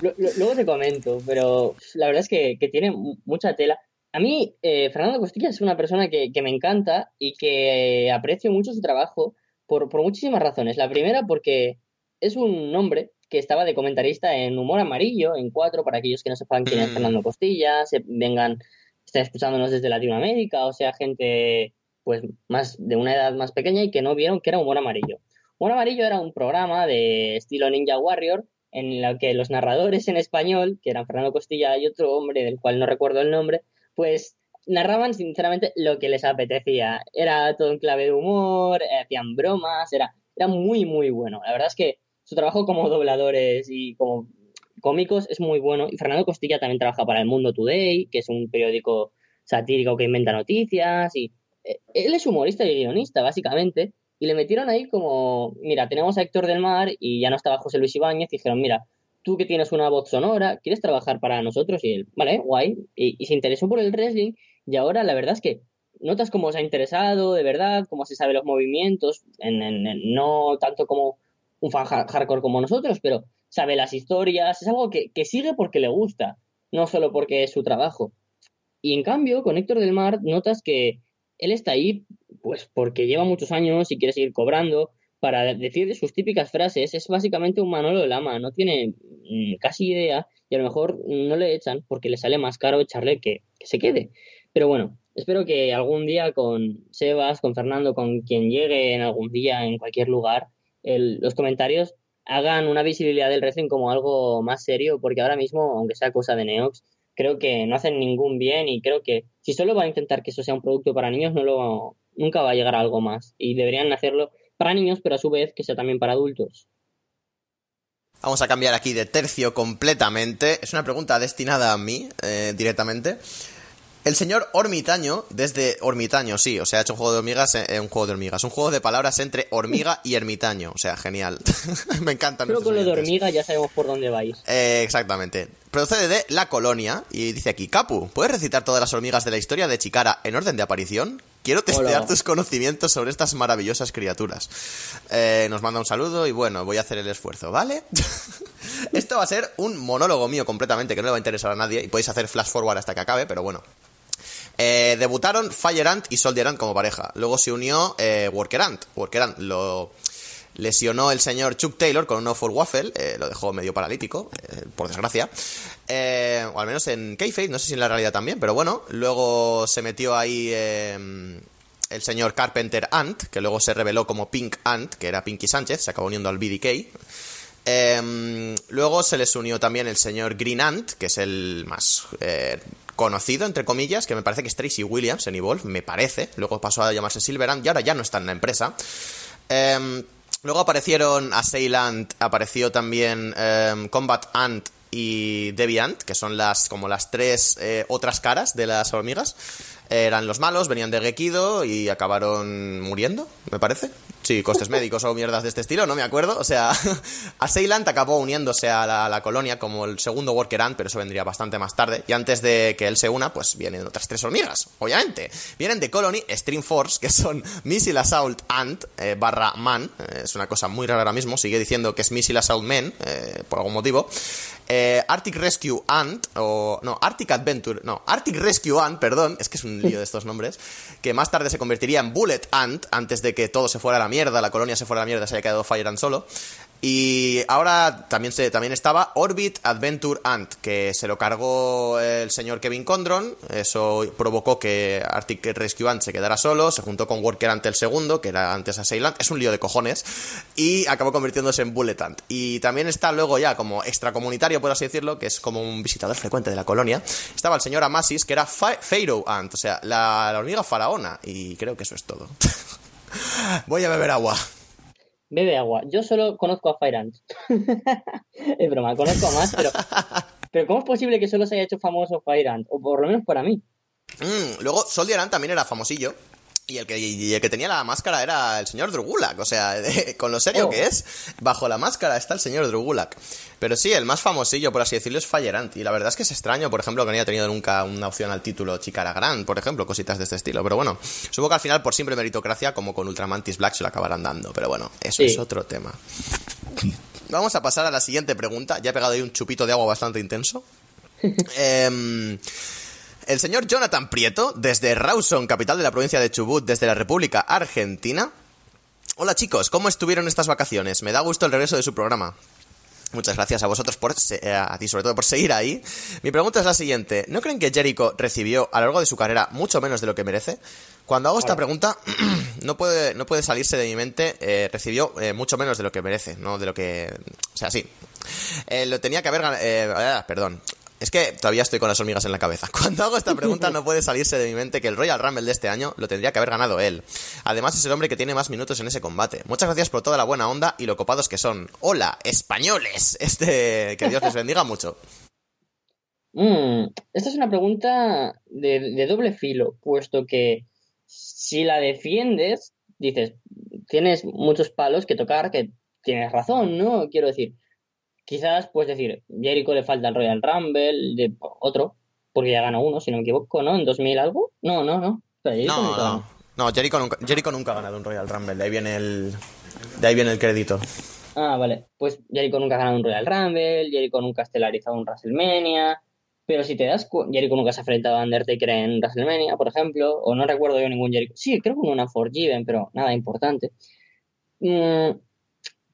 Luego te comento, pero la verdad es que, que tiene mucha tela. A mí, eh, Fernando Costilla es una persona que, que me encanta y que aprecio mucho su trabajo por, por muchísimas razones. La primera, porque es un hombre que estaba de comentarista en Humor Amarillo, en cuatro, para aquellos que no sepan quién es Mm. Fernando Costilla, se vengan, estén escuchándonos desde Latinoamérica, o sea, gente pues más de una edad más pequeña y que no vieron que era Humor Amarillo. Humor Amarillo era un programa de estilo Ninja Warrior en el que los narradores en español, que eran Fernando Costilla y otro hombre del cual no recuerdo el nombre, pues narraban sinceramente lo que les apetecía. Era todo en clave de humor, eh, hacían bromas, era, era muy, muy bueno. La verdad es que su trabajo como dobladores y como cómicos es muy bueno. Y Fernando Costilla también trabaja para El Mundo Today, que es un periódico satírico que inventa noticias. Y eh, él es humorista y guionista, básicamente. Y le metieron ahí como, mira, tenemos a Héctor del Mar y ya no estaba José Luis Ibáñez. Y dijeron, mira, tú que tienes una voz sonora, ¿quieres trabajar para nosotros? Y él, vale, guay. Y, se interesó por el wrestling. Y ahora la verdad es que notas cómo se ha interesado, de verdad, cómo se sabe los movimientos, en, en, en, no tanto como un fan hardcore como nosotros, pero sabe las historias, es algo que, que, sigue porque le gusta, no solo porque es su trabajo. Y en cambio, con Héctor del Mar notas que él está ahí pues porque lleva muchos años y quiere seguir cobrando para decir sus típicas frases. Es básicamente un Manolo Lama, no tiene mmm, casi idea y a lo mejor no le echan porque le sale más caro echarle que, que se quede. Pero bueno, espero que algún día con Sebas, con Fernando, con quien llegue en algún día en cualquier lugar, los comentarios hagan una visibilidad del wrestling como algo más serio, porque ahora mismo, aunque sea cosa de Neox, creo que no hacen ningún bien y creo que si solo van a intentar que eso sea un producto para niños, no lo, nunca va a llegar a algo más. Y deberían hacerlo para niños, pero a su vez que sea también para adultos. Vamos a cambiar aquí de tercio completamente. Es una pregunta destinada a mí eh, directamente. El señor Hormitaño, desde Hormitaño, sí, o sea, ha hecho un juego de hormigas, eh, un juego de hormigas, un juego de palabras entre hormiga y ermitaño, o sea, genial. Me encantan Pero nuestros con lo de hormiga ya sabemos por dónde vais. Eh, exactamente. Procede de La Colonia y dice aquí, Capu, ¿puedes recitar todas las hormigas de la historia de Chicara en orden de aparición? Quiero testear Hola. tus conocimientos sobre estas maravillosas criaturas. Eh, nos manda un saludo y bueno, voy a hacer el esfuerzo, ¿vale? Esto va a ser un monólogo mío completamente que no le va a interesar a nadie y podéis hacer flash forward hasta que acabe, pero bueno. Eh, debutaron Fire Ant y Soldier Ant como pareja. Luego se unió eh, Worker Ant. Worker Ant lo lesionó el señor Chuck Taylor con un for Waffle. eh, lo dejó medio paralítico, por desgracia. O al menos en Kayfabe, no sé si en la realidad también, pero bueno. Luego se metió ahí eh, el señor Carpenter Ant, que luego se reveló como Pink Ant, que era Pinky Sánchez, se acabó uniendo al BDK. Em, luego se les unió también el señor Green Ant, que es el más conocido, entre comillas, que me parece que es Tracy Williams en Evolve, me parece. Luego pasó a llamarse Silver Ant y ahora ya no está en la empresa. Em, luego aparecieron Assailant, apareció también em, Combat Ant y Deviant, que son las como las tres eh, otras caras de las hormigas. Eran los malos, venían de Gekido y acabaron muriendo, me parece. Sí, costes médicos o mierdas de este estilo, no me acuerdo. O sea, Assailant acabó uniéndose a la, a colonia como el segundo Worker Ant, pero eso vendría bastante más tarde. Y antes de que él se una, pues vienen otras tres hormigas, obviamente. Vienen de Colony, Stream Force, que son Missile Assault Ant eh, barra Man. Eh, es una cosa muy rara ahora mismo, sigue diciendo que es Missile Assault Man, eh, por algún motivo. Eh, Arctic Rescue Ant, o no, Arctic Adventure, no, Arctic Rescue Ant, perdón, es que es un lío de estos nombres, que más tarde se convertiría en Bullet Ant, antes de que todo se fuera a la mierda, la colonia se fuera a la mierda, se haya quedado Fire Ant solo. Y ahora también, se, también estaba Orbit Adventure Ant, que se lo cargó el señor Kevin Condron. Eso provocó que Arctic Rescue Ant se quedara solo. Se juntó con Worker Ant el segundo, que era antes Assailant. Es un lío de cojones. Y acabó convirtiéndose en Bullet Ant. Y también está luego ya como extracomunitario, por así decirlo, que es como un visitador frecuente de la colonia. Estaba el señor Amasis, que era Pharaoh Ant, o sea, la hormiga faraona. Y creo que eso es todo. Voy a beber agua. Bebe agua. Yo solo conozco a Fire es broma, conozco a más, pero... Pero ¿cómo es posible que solo se haya hecho famoso Fire Ant? O por lo menos para mí. Mm, luego Soldier Ant también era famosillo. Y el, que, y el que tenía la máscara era el señor Drugulak. O sea, con lo serio Oh. que es, bajo la máscara está el señor Drugulak. Pero sí, el más famosillo, por así decirlo, es Fire. Y la verdad es que es extraño, por ejemplo, que no haya tenido nunca una opción al título Chicara Grand, por ejemplo, cositas de este estilo. Pero bueno, supongo que al final, por simple meritocracia, como con Ultramantis Black, se lo acabarán dando. Pero bueno, eso Sí. es otro tema. Vamos a pasar a la siguiente pregunta. Ya he pegado ahí un chupito de agua bastante intenso. Em, el señor Jonathan Prieto, desde Rawson, capital de la provincia de Chubut, desde la República Argentina. Hola chicos, ¿cómo estuvieron estas vacaciones? Me da gusto el regreso de su programa. Muchas gracias a vosotros por eh, a ti sobre todo por seguir ahí. Mi pregunta es la siguiente: ¿No creen que Jericho recibió a lo largo de su carrera mucho menos de lo que merece? Cuando hago esta pregunta, no puede, no puede salirse de mi mente. eh, recibió eh, mucho menos de lo que merece, no de lo que. O sea, sí. Eh, lo tenía que haber ganado. perdón. Es que todavía estoy con las hormigas en la cabeza. Cuando hago esta pregunta no puede salirse de mi mente que el Royal Rumble de este año lo tendría que haber ganado él. Además es el hombre que tiene más minutos en ese combate. Muchas gracias por toda la buena onda y lo copados que son. Hola, españoles. Este, que Dios les bendiga mucho. Mm, esta es una pregunta de, de doble filo, puesto que si la defiendes, dices, tienes muchos palos que tocar, que tienes razón, ¿no? Quiero decir, quizás puedes decir, Jericho le falta el Royal Rumble, de otro, porque ya ganó uno, si no me equivoco, ¿no? ¿En 2000 algo? No, no, no. Jericho No, nunca no. No, Jericho nunca, Jericho nunca ha ganado un Royal Rumble. De ahí viene el, de ahí viene el crédito. Ah, vale. Pues Jericho nunca ha ganado un Royal Rumble, Jericho nunca ha estelarizado un WrestleMania, pero si te das cuenta, Jericho nunca se ha enfrentado a Undertaker en WrestleMania, por ejemplo, o no recuerdo yo ningún Jericho. Sí, creo que una Forgiven, pero nada importante. Mm,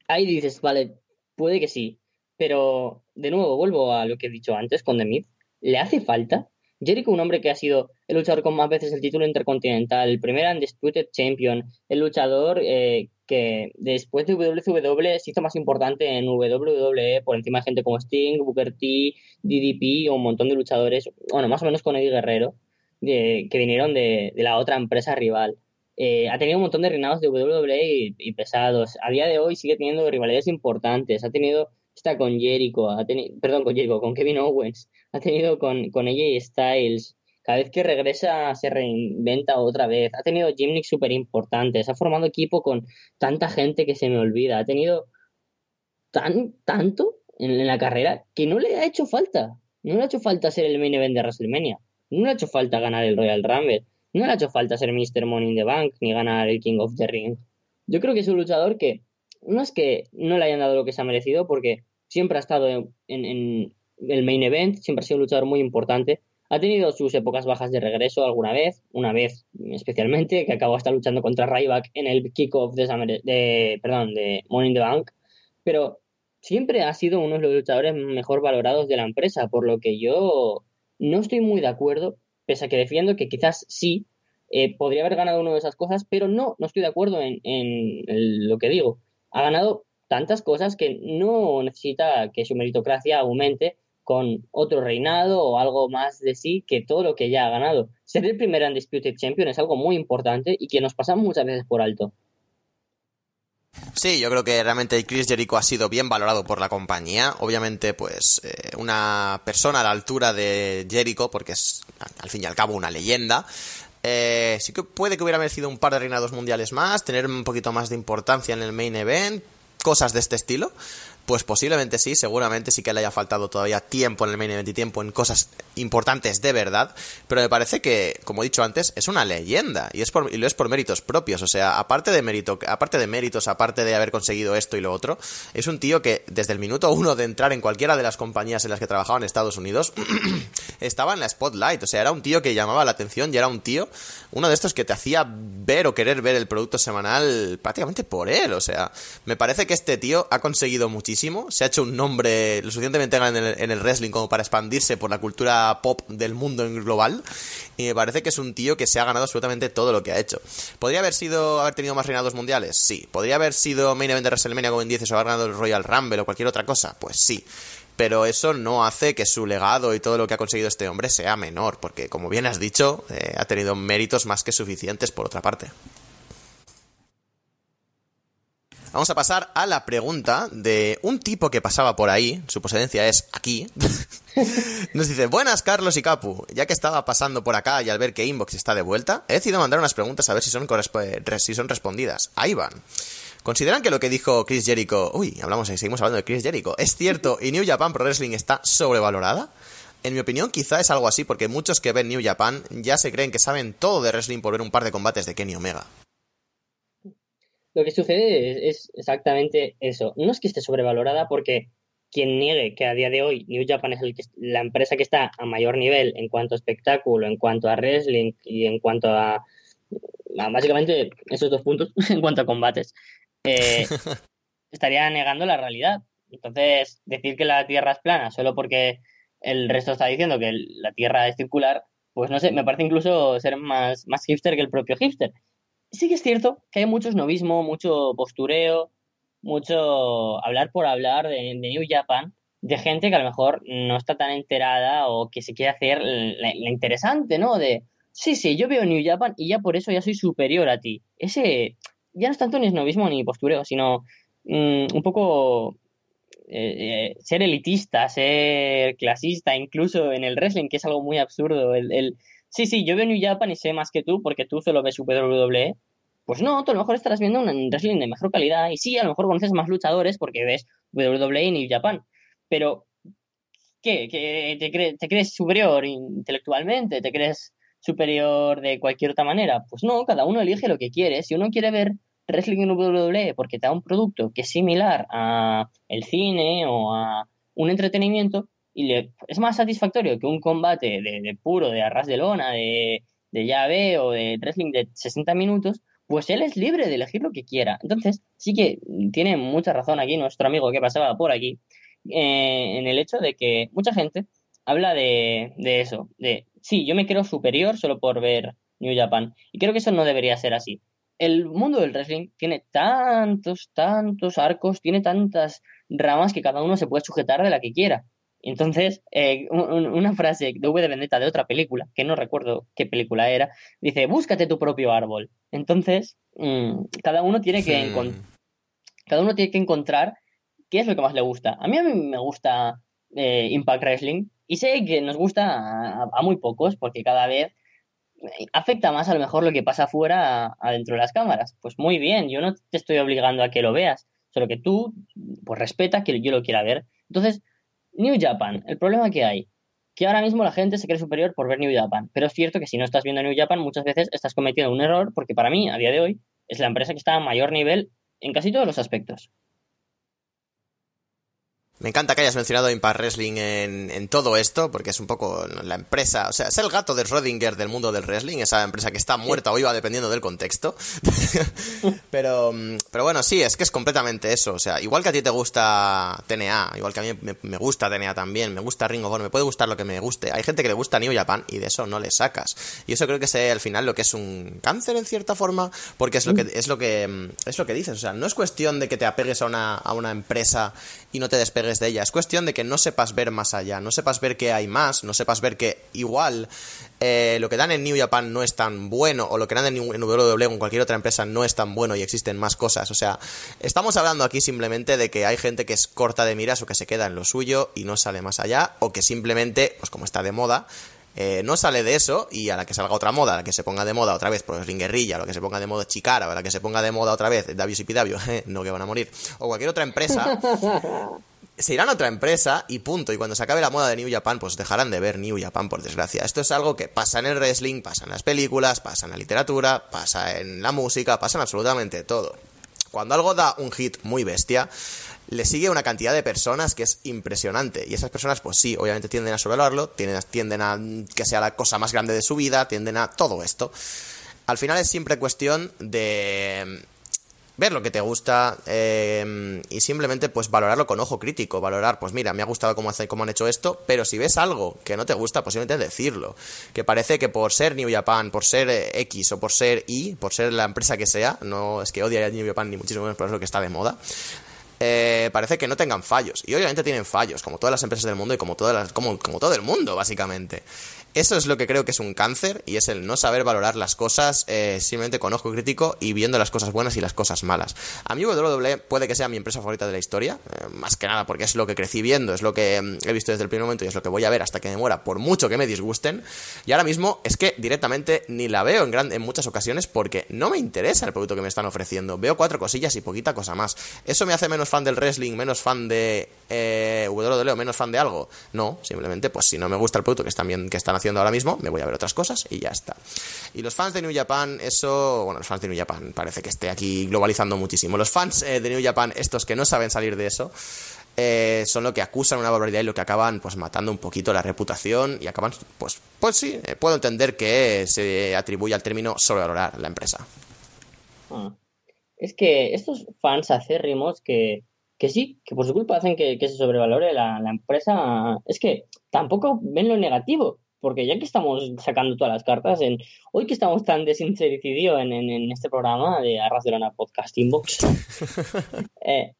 ahí dices, vale, puede que sí, pero de nuevo vuelvo a lo que he dicho antes con The Miz. ¿Le hace falta? Jericho, un hombre que ha sido el luchador con más veces el título intercontinental, el primer Undisputed Champion, el luchador eh, que después de WCW se hizo más importante en WWE por encima de gente como Sting, Booker T, DDP o un montón de luchadores, bueno, más o menos con Eddie Guerrero, que vinieron de, la otra empresa rival. Eh, ha tenido un montón de reinados de WWE y pesados. A día de hoy sigue teniendo rivalidades importantes. Ha tenido está con Jericho, ha tenido, perdón, con Jericho, con Kevin Owens, ha tenido con, con AJ Styles, cada vez que regresa se reinventa otra vez, ha tenido gimnicks súper importantes, ha formado equipo con tanta gente que se me olvida, ha tenido tan, tanto en, la carrera que no le ha hecho falta, no le ha hecho falta ser el main event de WrestleMania, no le ha hecho falta ganar el Royal Rumble, no le ha hecho falta ser Mr. Money in the Bank ni ganar el King of the Ring. Yo creo que es un luchador que no es que no le hayan dado lo que se ha merecido, porque siempre ha estado en, el main event, siempre ha sido un luchador muy importante. Ha tenido sus épocas bajas de regreso alguna vez, una vez especialmente, que acabó hasta luchando contra Ryback en el kickoff de, perdón, de Money in the Bank, pero siempre ha sido uno de los luchadores mejor valorados de la empresa, por lo que yo no estoy muy de acuerdo, pese a que defiendo que quizás sí eh, podría haber ganado una de esas cosas, pero no, no estoy de acuerdo en, lo que digo. Ha ganado tantas cosas que no necesita que su meritocracia aumente con otro reinado o algo más de sí que todo lo que ya ha ganado. Ser el primer Undisputed Champion es algo muy importante y que nos pasa muchas veces por alto. Sí, yo creo que realmente Chris Jericho ha sido bien valorado por la compañía. Obviamente, pues, eh, una persona a la altura de Jericho, porque es al fin y al cabo una leyenda. Eh, sí que puede que hubiera merecido un par de reinados mundiales más, tener un poquito más de importancia en el main event, cosas de este estilo. Pues posiblemente sí, seguramente sí que le haya faltado todavía tiempo en el main event y tiempo en cosas importantes de verdad, pero me parece que, como he dicho antes, es una leyenda y es por, y lo es por méritos propios, o sea, aparte de mérito, aparte de méritos, aparte de haber conseguido esto y lo otro, es un tío que desde el minuto uno de entrar en cualquiera de las compañías en las que trabajaba en Estados Unidos estaba en la spotlight, o sea, era un tío que llamaba la atención y era un tío, uno de estos que te hacía ver o querer ver el producto semanal prácticamente por él, o sea, me parece que este tío ha conseguido muchísimo, se ha hecho un nombre lo suficientemente grande en el, en wrestling como para expandirse por la cultura pop del mundo en global, y me parece que es un tío que se ha ganado absolutamente todo lo que ha hecho. ¿Podría haber sido, haber tenido más reinados mundiales? Sí. ¿Podría haber sido main event de WrestleMania, como bien dices, o haber ganado el Royal Rumble o cualquier otra cosa? Pues sí pero eso no hace que su legado y todo lo que ha conseguido este hombre sea menor, porque como bien has dicho, eh, ha tenido méritos más que suficientes por otra parte. Vamos a pasar a la pregunta de un tipo que pasaba por ahí, su procedencia es aquí. Nos dice, buenas Carlos y Capu, ya que estaba pasando por acá y al ver que Inbox está de vuelta, he decidido mandar unas preguntas a ver si son, si son respondidas. Ahí van. ¿Consideran que lo que dijo Chris Jericho, uy, hablamos y seguimos hablando de Chris Jericho, es cierto y New Japan Pro Wrestling está sobrevalorada? En mi opinión, quizá es algo así, porque muchos que ven New Japan ya se creen que saben todo de wrestling por ver un par de combates de Kenny Omega. Lo que sucede es, es exactamente eso. No es que esté sobrevalorada porque quien niegue que a día de hoy New Japan es el que, la empresa que está a mayor nivel en cuanto a espectáculo, en cuanto a wrestling y en cuanto a, a básicamente esos dos puntos, en cuanto a combates, eh, estaría negando la realidad. Entonces, decir que la Tierra es plana solo porque el resto está diciendo que la Tierra es circular, pues no sé, me parece incluso ser más, más hipster que el propio hipster. Sí que es cierto que hay mucho snobismo, mucho postureo, mucho hablar por hablar de, New Japan, de gente que a lo mejor no está tan enterada o que se quiere hacer la, interesante, ¿no? De, sí, sí, yo veo New Japan y ya por eso ya soy superior a ti. Ese ya no es tanto ni snobismo ni postureo, sino mm, un poco eh, eh, ser elitista, ser clasista, incluso en el wrestling, que es algo muy absurdo. El, sí, sí, yo veo New Japan y sé más que tú porque tú solo ves WWE. Pues no, tú a lo mejor estarás viendo un wrestling de mejor calidad y sí, a lo mejor conoces más luchadores porque ves WWE y New Japan. Pero, ¿qué? ¿Qué te, crees, ¿Te crees superior intelectualmente? ¿Te crees superior de cualquier otra manera? Pues no, cada uno elige lo que quiere. Si uno quiere ver wrestling en WWE porque te da un producto que es similar a el cine o a un entretenimiento y le, es más satisfactorio que un combate de, puro, de arras de lona, de, de llave o de wrestling de 60 minutos, pues él es libre de elegir lo que quiera. Entonces, sí que tiene mucha razón aquí nuestro amigo que pasaba por aquí, eh, en el hecho de que mucha gente habla de, de eso, de, sí, yo me creo superior solo por ver New Japan. Y creo que eso no debería ser así el mundo del wrestling tiene tantos, tantos arcos, tiene tantas ramas que cada uno se puede sujetar de la que quiera. Entonces, eh, un, una frase de V de Vendetta de otra película, que no recuerdo qué película era, dice, búscate tu propio árbol. Entonces, mmm, cada uno tiene que cada uno tiene que encontrar qué es lo que más le gusta. A mí, a mí me gusta eh, Impact Wrestling y sé que nos gusta a, a muy pocos porque cada vez afecta más a lo mejor lo que pasa afuera adentro de las cámaras. Pues muy bien, yo no te estoy obligando a que lo veas, solo que tú, pues respeta que yo lo quiera ver. Entonces, New Japan, el problema que hay, que ahora mismo la gente se cree superior por ver New Japan, pero es cierto que si no estás viendo New Japan muchas veces estás cometiendo un error porque para mí, a día de hoy, es la empresa que está a mayor nivel en casi todos los aspectos. Me encanta que hayas mencionado Impact Wrestling en, en, todo esto, porque es un poco la empresa, o sea, es el gato de Schrödinger del mundo del wrestling, esa empresa que está muerta o viva dependiendo del contexto. pero, pero bueno, sí, es que es completamente eso, o sea, igual que a ti te gusta TNA, igual que a mí me, me, gusta TNA también, me gusta Ring of Honor, me puede gustar lo que me guste. Hay gente que le gusta New Japan y de eso no le sacas. Y eso creo que es al final lo que es un cáncer en cierta forma, porque es lo que es lo que es lo que dices, o sea, no es cuestión de que te apegues a una, a una empresa y no te despegues de ella. Es cuestión de que no sepas ver más allá, no sepas ver que hay más, no sepas ver que igual eh, lo que dan en New Japan no es tan bueno, o lo que dan en, WWE o en cualquier otra empresa no es tan bueno y existen más cosas. O sea, estamos hablando aquí simplemente de que hay gente que es corta de miras o que se queda en lo suyo y no sale más allá, o que simplemente, pues como está de moda, eh, no sale de eso y a la que salga otra moda, a la que se ponga de moda otra vez pues Ringuerrilla, a la que se ponga de moda Chicara, a la que se ponga de moda otra vez WCPW, no que van a morir, o cualquier otra empresa, se irán a otra empresa y punto. Y cuando se acabe la moda de New Japan, pues dejarán de ver New Japan, por desgracia. Esto es algo que pasa en el wrestling, pasa en las películas, pasa en la literatura, pasa en la música, pasa en absolutamente todo. Cuando algo da un hit muy bestia, le sigue una cantidad de personas que es impresionante. Y esas personas, pues sí, obviamente tienden a sobrevalorarlo, tienden, tienden a que sea la cosa más grande de su vida, tienden a todo esto. Al final es siempre cuestión de ver lo que te gusta eh, y simplemente pues valorarlo con ojo crítico, valorar, pues mira, me ha gustado cómo, hace, cómo han hecho esto, pero si ves algo que no te gusta, posiblemente decirlo, que parece que por ser New Japan, por ser X o por ser Y, por ser la empresa que sea, no es que odie a New Japan ni muchísimo menos, pero es lo que está de moda, eh, parece que no tengan fallos. Y obviamente tienen fallos, como todas las empresas del mundo y como, todas las, como, como todo el mundo, básicamente. Eso es lo que creo que es un cáncer y es el no saber valorar las cosas eh, simplemente con ojo crítico y viendo las cosas buenas y las cosas malas. A mí WWE puede que sea mi empresa favorita de la historia, eh, más que nada porque es lo que crecí viendo, es lo que mm, he visto desde el primer momento y es lo que voy a ver hasta que me muera, por mucho que me disgusten. Y ahora mismo es que directamente ni la veo en, en muchas ocasiones porque no me interesa el producto que me están ofreciendo. Veo cuatro cosillas y poquita cosa más. ¿Eso me hace menos fan del wrestling, menos fan de eh, WWE o menos fan de algo? No, simplemente pues si no me gusta el producto que están, que están haciendo ahora mismo, me voy a ver otras cosas y ya está. Y los fans de New Japan, eso, bueno, los fans de New Japan parece que esté aquí globalizando muchísimo. Los fans eh, de New Japan, estos que no saben salir de eso, eh, son lo que acusan una barbaridad y lo que acaban pues matando un poquito la reputación y acaban, pues, pues sí, eh, puedo entender que se atribuye al término sobrevalorar la empresa. Ah. Es que estos fans acérrimos que, que sí, que por su culpa hacen que, se sobrevalore la, empresa, es que tampoco ven lo negativo porque ya que estamos sacando todas las cartas, en hoy que estamos tan desintericidio en, en, en este programa de Arras de Lana Podcast Inbox, eh,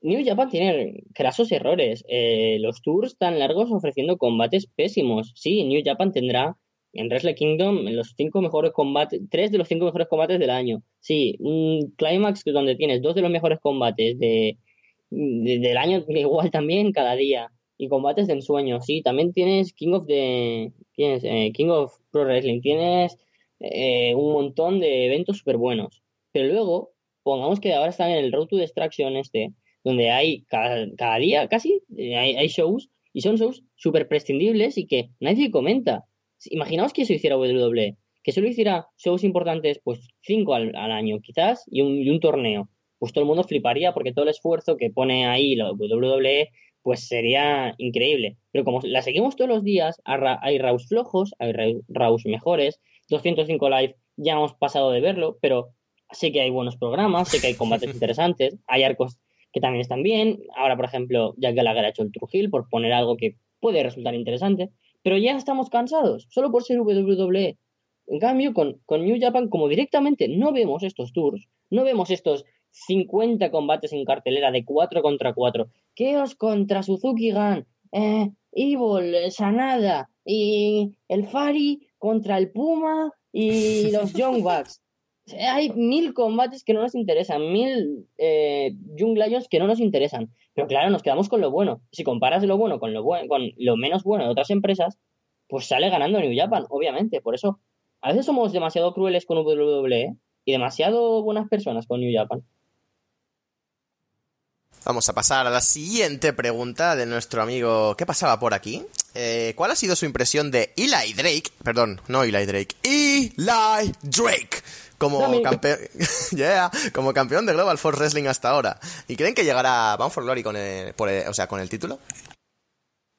New Japan tiene grasos errores. Eh, los tours tan largos ofreciendo combates pésimos. Sí, New Japan tendrá en Wrestle Kingdom los cinco mejores combates, tres de los cinco mejores combates del año. Sí, un Climax donde tienes dos de los mejores combates de, de del año, igual también cada día y combates de ensueño. Sí, también tienes King of the tienes eh, King of Pro Wrestling, tienes eh, un montón de eventos súper buenos. Pero luego, pongamos que ahora están en el Road to Destruction este, donde hay cada, día casi, eh, hay, hay, shows, y son shows súper prescindibles y que nadie comenta. Imaginaos que eso hiciera WWE, que solo hiciera shows importantes, pues cinco al, al año quizás, y un, y un torneo. Pues todo el mundo fliparía porque todo el esfuerzo que pone ahí la WWE pues sería increíble. Pero como la seguimos todos los días, hay Raus flojos, hay Raus mejores, 205 Live ya hemos pasado de verlo, pero sé que hay buenos programas, sé que hay combates interesantes, hay arcos que también están bien. Ahora, por ejemplo, Jack Gallagher ha hecho el Trujillo por poner algo que puede resultar interesante, pero ya estamos cansados, solo por ser WWE. En cambio, con, con New Japan, como directamente no vemos estos tours, no vemos estos 50 combates en cartelera de 4 contra 4. Chaos contra Suzuki Gun, eh, Evil, Sanada y el Fari contra el Puma y los Young Bucks. Hay mil combates que no nos interesan, mil eh, Young Lions que no nos interesan. Pero claro, nos quedamos con lo bueno. Si comparas lo bueno con lo, bueno, con lo menos bueno de otras empresas, pues sale ganando New Japan, obviamente. Por eso, a veces somos demasiado crueles con WWE y demasiado buenas personas con New Japan. Vamos a pasar a la siguiente pregunta de nuestro amigo ¿Qué pasaba por aquí? Eh, ¿Cuál ha sido su impresión de Eli Drake? Perdón, no Eli Drake. Eli Drake. Como campeón, yeah, como campeón de Global Force Wrestling hasta ahora. ¿Y creen que llegará Bound for Glory con el, por el- o sea, con el título?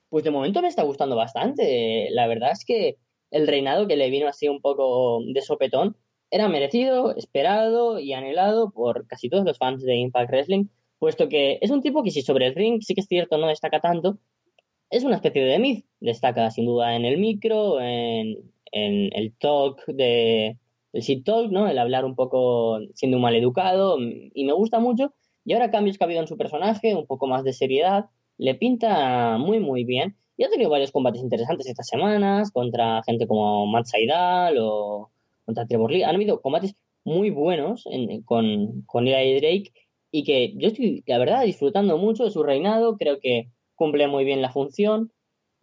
Pues de momento me está gustando bastante. La verdad es que el reinado que le vino así un poco de sopetón era merecido, esperado y anhelado por casi todos los fans de Impact Wrestling, puesto que es un tipo que si sobre el ring sí que es cierto no destaca tanto, es una especie de Miz. Destaca sin duda en el micro, en, en el talk de el shit talk, ¿no? El hablar un poco siendo un maleducado y me gusta mucho. Y ahora cambios que ha habido en su personaje, un poco más de seriedad, le pinta muy muy bien. Y ha tenido varios combates interesantes estas semanas contra gente como Matt Saidal o contra Trevor Lee. Han habido combates muy buenos en- con, con Eli Drake y que yo estoy, la verdad, disfrutando mucho de su reinado. Creo que cumple muy bien la función.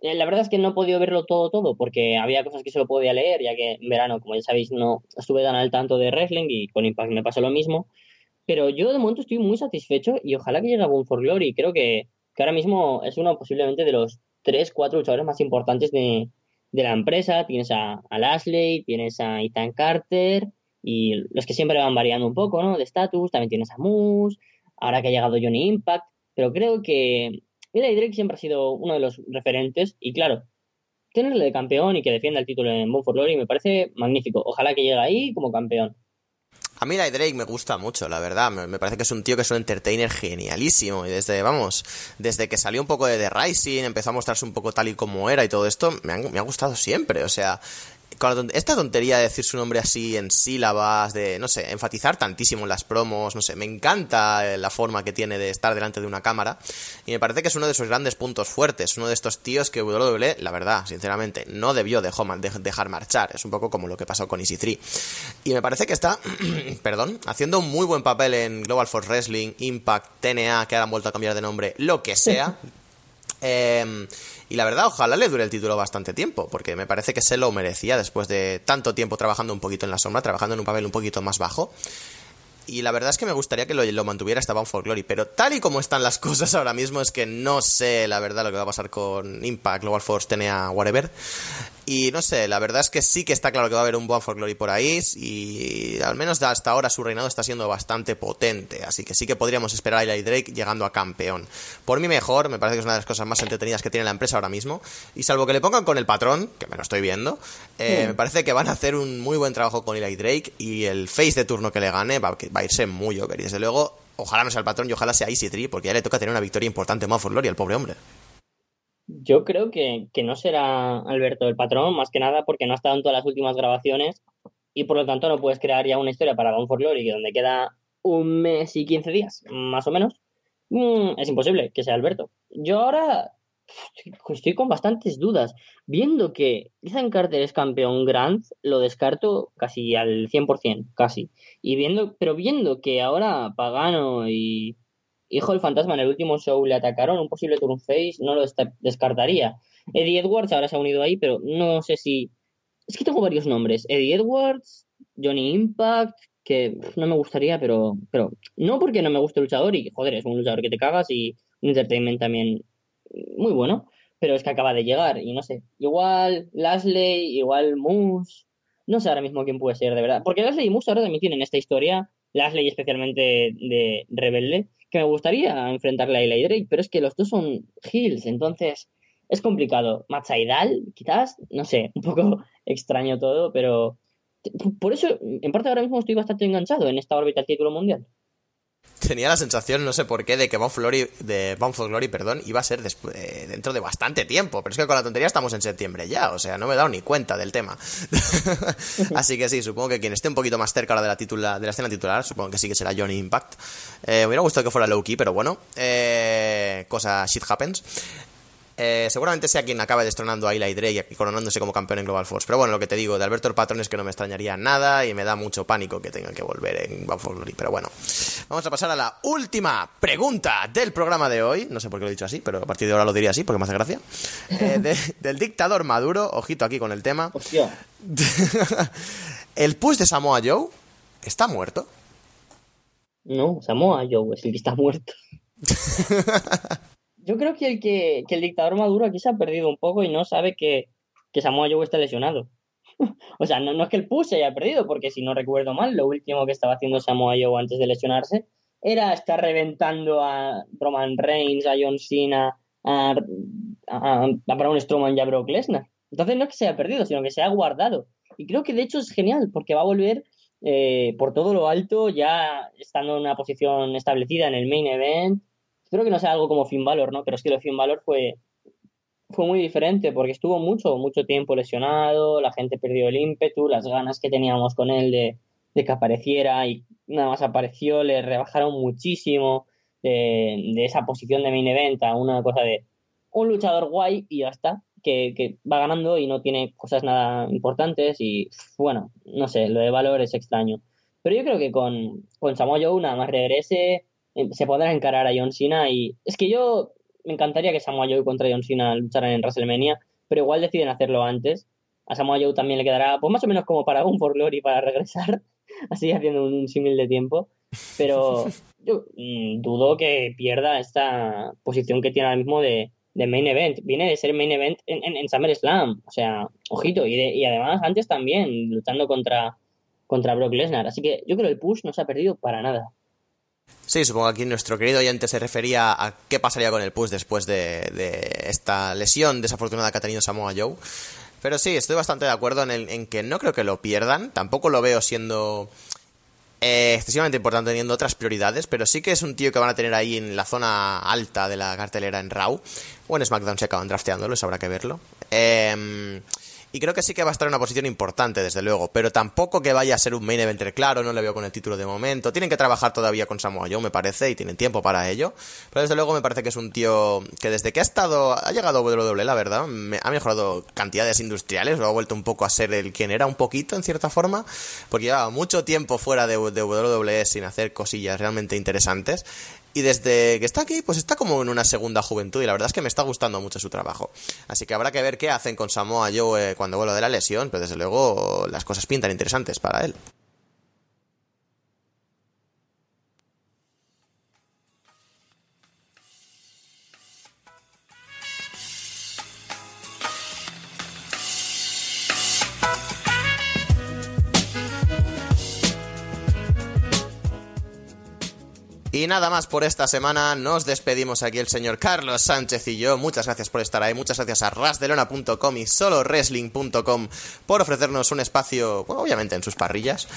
Eh, La verdad es que no he podido verlo todo, todo, porque había cosas que solo podía leer, ya que en verano, como ya sabéis, no estuve tan al tanto de wrestling y con Impact me pasó lo mismo. Pero yo de momento estoy muy satisfecho y ojalá que llegue a Bound for Glory. Creo que, que ahora mismo es uno posiblemente de los 3, 4 luchadores más importantes de, de la empresa. Tienes a, a Lashley, tienes a Ethan Carter y los que siempre van variando un poco, ¿no? De estatus. También tienes a Moose, ahora que ha llegado Johnny Impact. Pero creo que Eli Drake siempre ha sido uno de los referentes y claro, tenerle de campeón y que defienda el título en Bound for Glory me parece magnífico. Ojalá que llegue ahí como campeón. A mí Drake me gusta mucho, la verdad. Me parece que es un tío que es un entertainer genialísimo. Y desde, vamos, desde que salió un poco de The Rising, empezó a mostrarse un poco tal y como era y todo esto, me, han- me ha gustado siempre. O sea, con esta tontería de decir su nombre así en sílabas, de, no sé, enfatizar tantísimo en las promos, no sé, me encanta eh, la forma que tiene de estar delante de una cámara. Y me parece que es uno de sus grandes puntos fuertes. Uno de estos tíos que WWE, la verdad, sinceramente, no debió de- dejar marchar. Es un poco como lo que pasó con Easy 3. Y me parece que está, perdón, haciendo un muy buen papel en Global Force Wrestling, Impact, TNA, que ahora han vuelto a cambiar de nombre, lo que sea. Eh, y la verdad, ojalá le dure el título bastante tiempo, porque me parece que se lo merecía después de tanto tiempo trabajando un poquito en la sombra, trabajando en un papel un poquito más bajo. Y la verdad es que me gustaría que lo, lo mantuviera hasta Bound for Glory, pero tal y como están las cosas ahora mismo es que no sé la verdad lo que va a pasar con Impact, Global Force, TNA, whatever. Y no sé, la verdad es que sí que está claro que va a haber un Bound for Glory por ahí y al menos hasta ahora su reinado está siendo bastante potente, así que sí que podríamos esperar a Eli Drake llegando a campeón. Por mí mejor, me parece que es una de las cosas más entretenidas que tiene la empresa ahora mismo y salvo que le pongan con el patrón, que me lo estoy viendo, eh, me parece que van a hacer un muy buen trabajo con Eli Drake y el face de turno que le gane va, va a irse muy over y desde luego ojalá no sea el patrón y ojalá sea Easy Tree porque ya le toca tener una victoria importante en Bound for Glory al pobre hombre. Yo creo que, que no será Alberto el patrón, más que nada porque no ha estado en todas las últimas grabaciones y por lo tanto no puedes crear ya una historia para Bound for Glory donde queda un mes y 15 días, más o menos. Mm, es imposible que sea Alberto. Yo ahora estoy- estoy con bastantes dudas. Viendo que Ethan Carter es campeón Grand, lo descarto casi al 100%, casi. Y viendo, pero viendo que ahora Pagano y Hijo del Fantasma en el último show le atacaron un posible turn face, no lo descartaría. Eddie Edwards ahora se ha unido ahí, pero no sé si. Es que tengo varios nombres. Eddie Edwards, Johnny Impact, que no me gustaría, pero, pero no porque no me guste el luchador y, joder, es un luchador que te cagas y un entertainment también muy bueno, pero es que acaba de llegar y no sé. Igual Lashley, igual Moose, no sé ahora mismo quién puede ser, de verdad. Porque Lashley y Moose ahora también tienen esta historia, Lashley especialmente de Rebelde, que me gustaría enfrentarle a Eli Drake, pero es que los dos son heels, entonces es complicado. Matt Sydal, quizás, no sé, un poco extraño todo, pero por eso, en parte ahora mismo estoy bastante enganchado en esta órbita del título mundial. Tenía la sensación, no sé por qué, de que Bound for Glory, de Bound for Glory perdón, iba a ser despu- eh, dentro de bastante tiempo. Pero es que con la tontería estamos en septiembre ya, o sea, no me he dado ni cuenta del tema. Así que sí, supongo que quien esté un poquito más cerca ahora de la, titula, de la escena titular, supongo que sí que será Johnny Impact. Eh, me hubiera gustado que fuera low key, pero bueno, eh, cosa shit happens. Eh, seguramente sea quien acabe destronando a Eli Drake y coronándose como campeón en Global Force. Pero bueno, lo que te digo, de Alberto el Patrón es que no me extrañaría nada y me da mucho pánico que tengan que volver en Global Force Glory. Pero bueno, vamos a pasar a la última pregunta del programa de hoy. No sé por qué lo he dicho así, pero a partir de ahora lo diría así porque me hace gracia. Eh, de- del dictador Maduro, ojito aquí con el tema. Hostia. el push de Samoa Joe está muerto. No, Samoa Joe es el que está muerto. Yo creo que el, que, el dictador Maduro aquí se ha perdido un poco y no sabe que, que Samoa Joe está lesionado. o sea, no, es que el push se haya perdido, porque si no recuerdo mal, lo último que estaba haciendo Samoa Joe antes de lesionarse era estar reventando a Roman Reigns, a John Cena, a, a, a Braun Strowman y a Brock Lesnar. Entonces no es que se haya perdido, sino que se ha guardado. Y creo que de hecho es genial, porque va a volver eh, por todo lo alto, ya estando en una posición establecida en el main event. Espero que no sea algo como Finn Balor, ¿no? Pero es que lo de Finn Balor fue, fue muy diferente porque estuvo mucho, mucho tiempo lesionado, la gente perdió el ímpetu, las ganas que teníamos con él de, de que apareciera y nada más apareció, le rebajaron muchísimo de, de esa posición de main event a una cosa de un luchador guay y ya está, que, que va ganando y no tiene cosas nada importantes y bueno, no sé, lo de Valor es extraño. Pero yo creo que con, con Samoa Joe nada más regrese, eh, se podrá encarar a John Cena y es que yo me encantaría que Samoa Joe contra John Cena lucharan en WrestleMania, pero igual deciden hacerlo antes. A Samoa Joe también le quedará, pues más o menos como para un For Glory para regresar, así haciendo un, símil de tiempo. Pero yo mm, dudo que pierda esta posición que tiene ahora mismo de, de main event. Viene de ser main event en, en, en SummerSlam. O sea, ojito. Y, de- y además antes también luchando contra, contra Brock Lesnar. Así que yo creo que el push no se ha perdido para nada. Sí, supongo que aquí nuestro querido oyente se refería a qué pasaría con el push después de, esta lesión desafortunada que ha tenido Samoa Joe. Pero sí, estoy bastante de acuerdo en, que no creo que lo pierdan. Tampoco lo veo siendo eh, excesivamente importante teniendo otras prioridades, pero sí que es un tío que van a tener ahí en la zona alta de la cartelera en Raw. O en SmackDown se acaban drafteándolo, habrá que verlo. Eh, y creo que sí que va a estar en una posición importante, desde luego. Pero tampoco que vaya a ser un main eventer claro, no le veo con el título de momento. Tienen que trabajar todavía con Samoa Joe, me parece, y tienen tiempo para ello. Pero desde luego me parece que es un tío que desde que ha estado, ha llegado a WWE, la verdad, me- ha mejorado cantidades industriales, lo ha vuelto un poco a ser el quien era un poquito, en cierta forma. Porque llevaba mucho tiempo fuera de, de WWE sin hacer cosillas realmente interesantes. Y desde que está aquí, pues está como en una segunda juventud y la verdad es que me está gustando mucho su trabajo. Así que habrá que ver qué hacen con Samoa Joe eh, cuando vuelva de la lesión, pero desde luego las cosas pintan interesantes para él. Y nada más por esta semana, nos despedimos aquí el señor Carlos Sánchez y yo. Muchas gracias por estar ahí, muchas gracias a rasdelona.com y solowrestling.com por ofrecernos un espacio, bueno, obviamente en sus parrillas.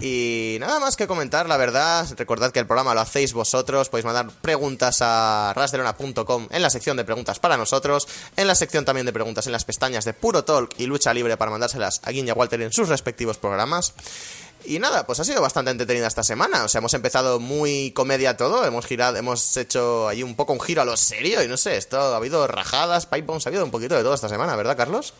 Y nada más que comentar, la verdad, recordad que el programa lo hacéis vosotros, podéis mandar preguntas a rasdelona.com en la sección de preguntas para nosotros, en la sección también de preguntas en las pestañas de Puro Talk y Lucha Libre para mandárselas a Guiña Walter en sus respectivos programas. Y nada, pues ha sido bastante entretenida esta semana. O sea, hemos empezado muy comedia todo, hemos girado, hemos hecho ahí un poco un giro a lo serio y no sé, esto ha habido rajadas, pipe bombs, ha habido un poquito de todo esta semana, ¿verdad, Carlos?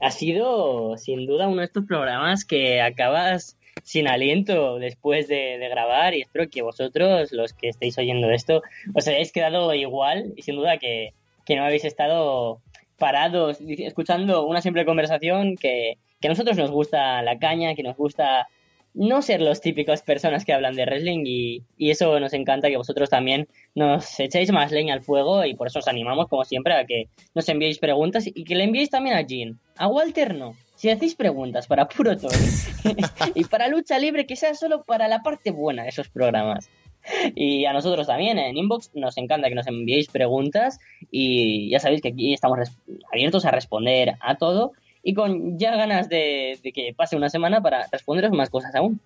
Ha sido sin duda uno de estos programas que acabas sin aliento después de, de grabar y espero que vosotros, los que estéis oyendo esto, os hayáis quedado igual y sin duda que, que no habéis estado parados escuchando una simple conversación que, que a nosotros nos gusta la caña, que nos gusta no ser los típicos personas que hablan de wrestling y, eso nos encanta que vosotros también nos echéis más leña al fuego y por eso os animamos como siempre a que nos enviéis preguntas y que le enviéis también a Jean. A Walter no. Si hacéis preguntas para puro todo y para lucha libre, que sea solo para la parte buena de esos programas. Y a nosotros también en Inbox nos encanta que nos enviéis preguntas y ya sabéis que aquí estamos abiertos a responder a todo y con ya ganas de, que pase una semana para responderos más cosas aún.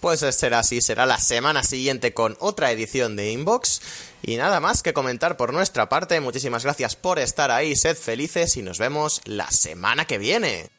Pues será así, será la semana siguiente con otra edición de Inbox. Y nada más que comentar por nuestra parte. Muchísimas gracias por estar ahí, sed felices y nos vemos la semana que viene.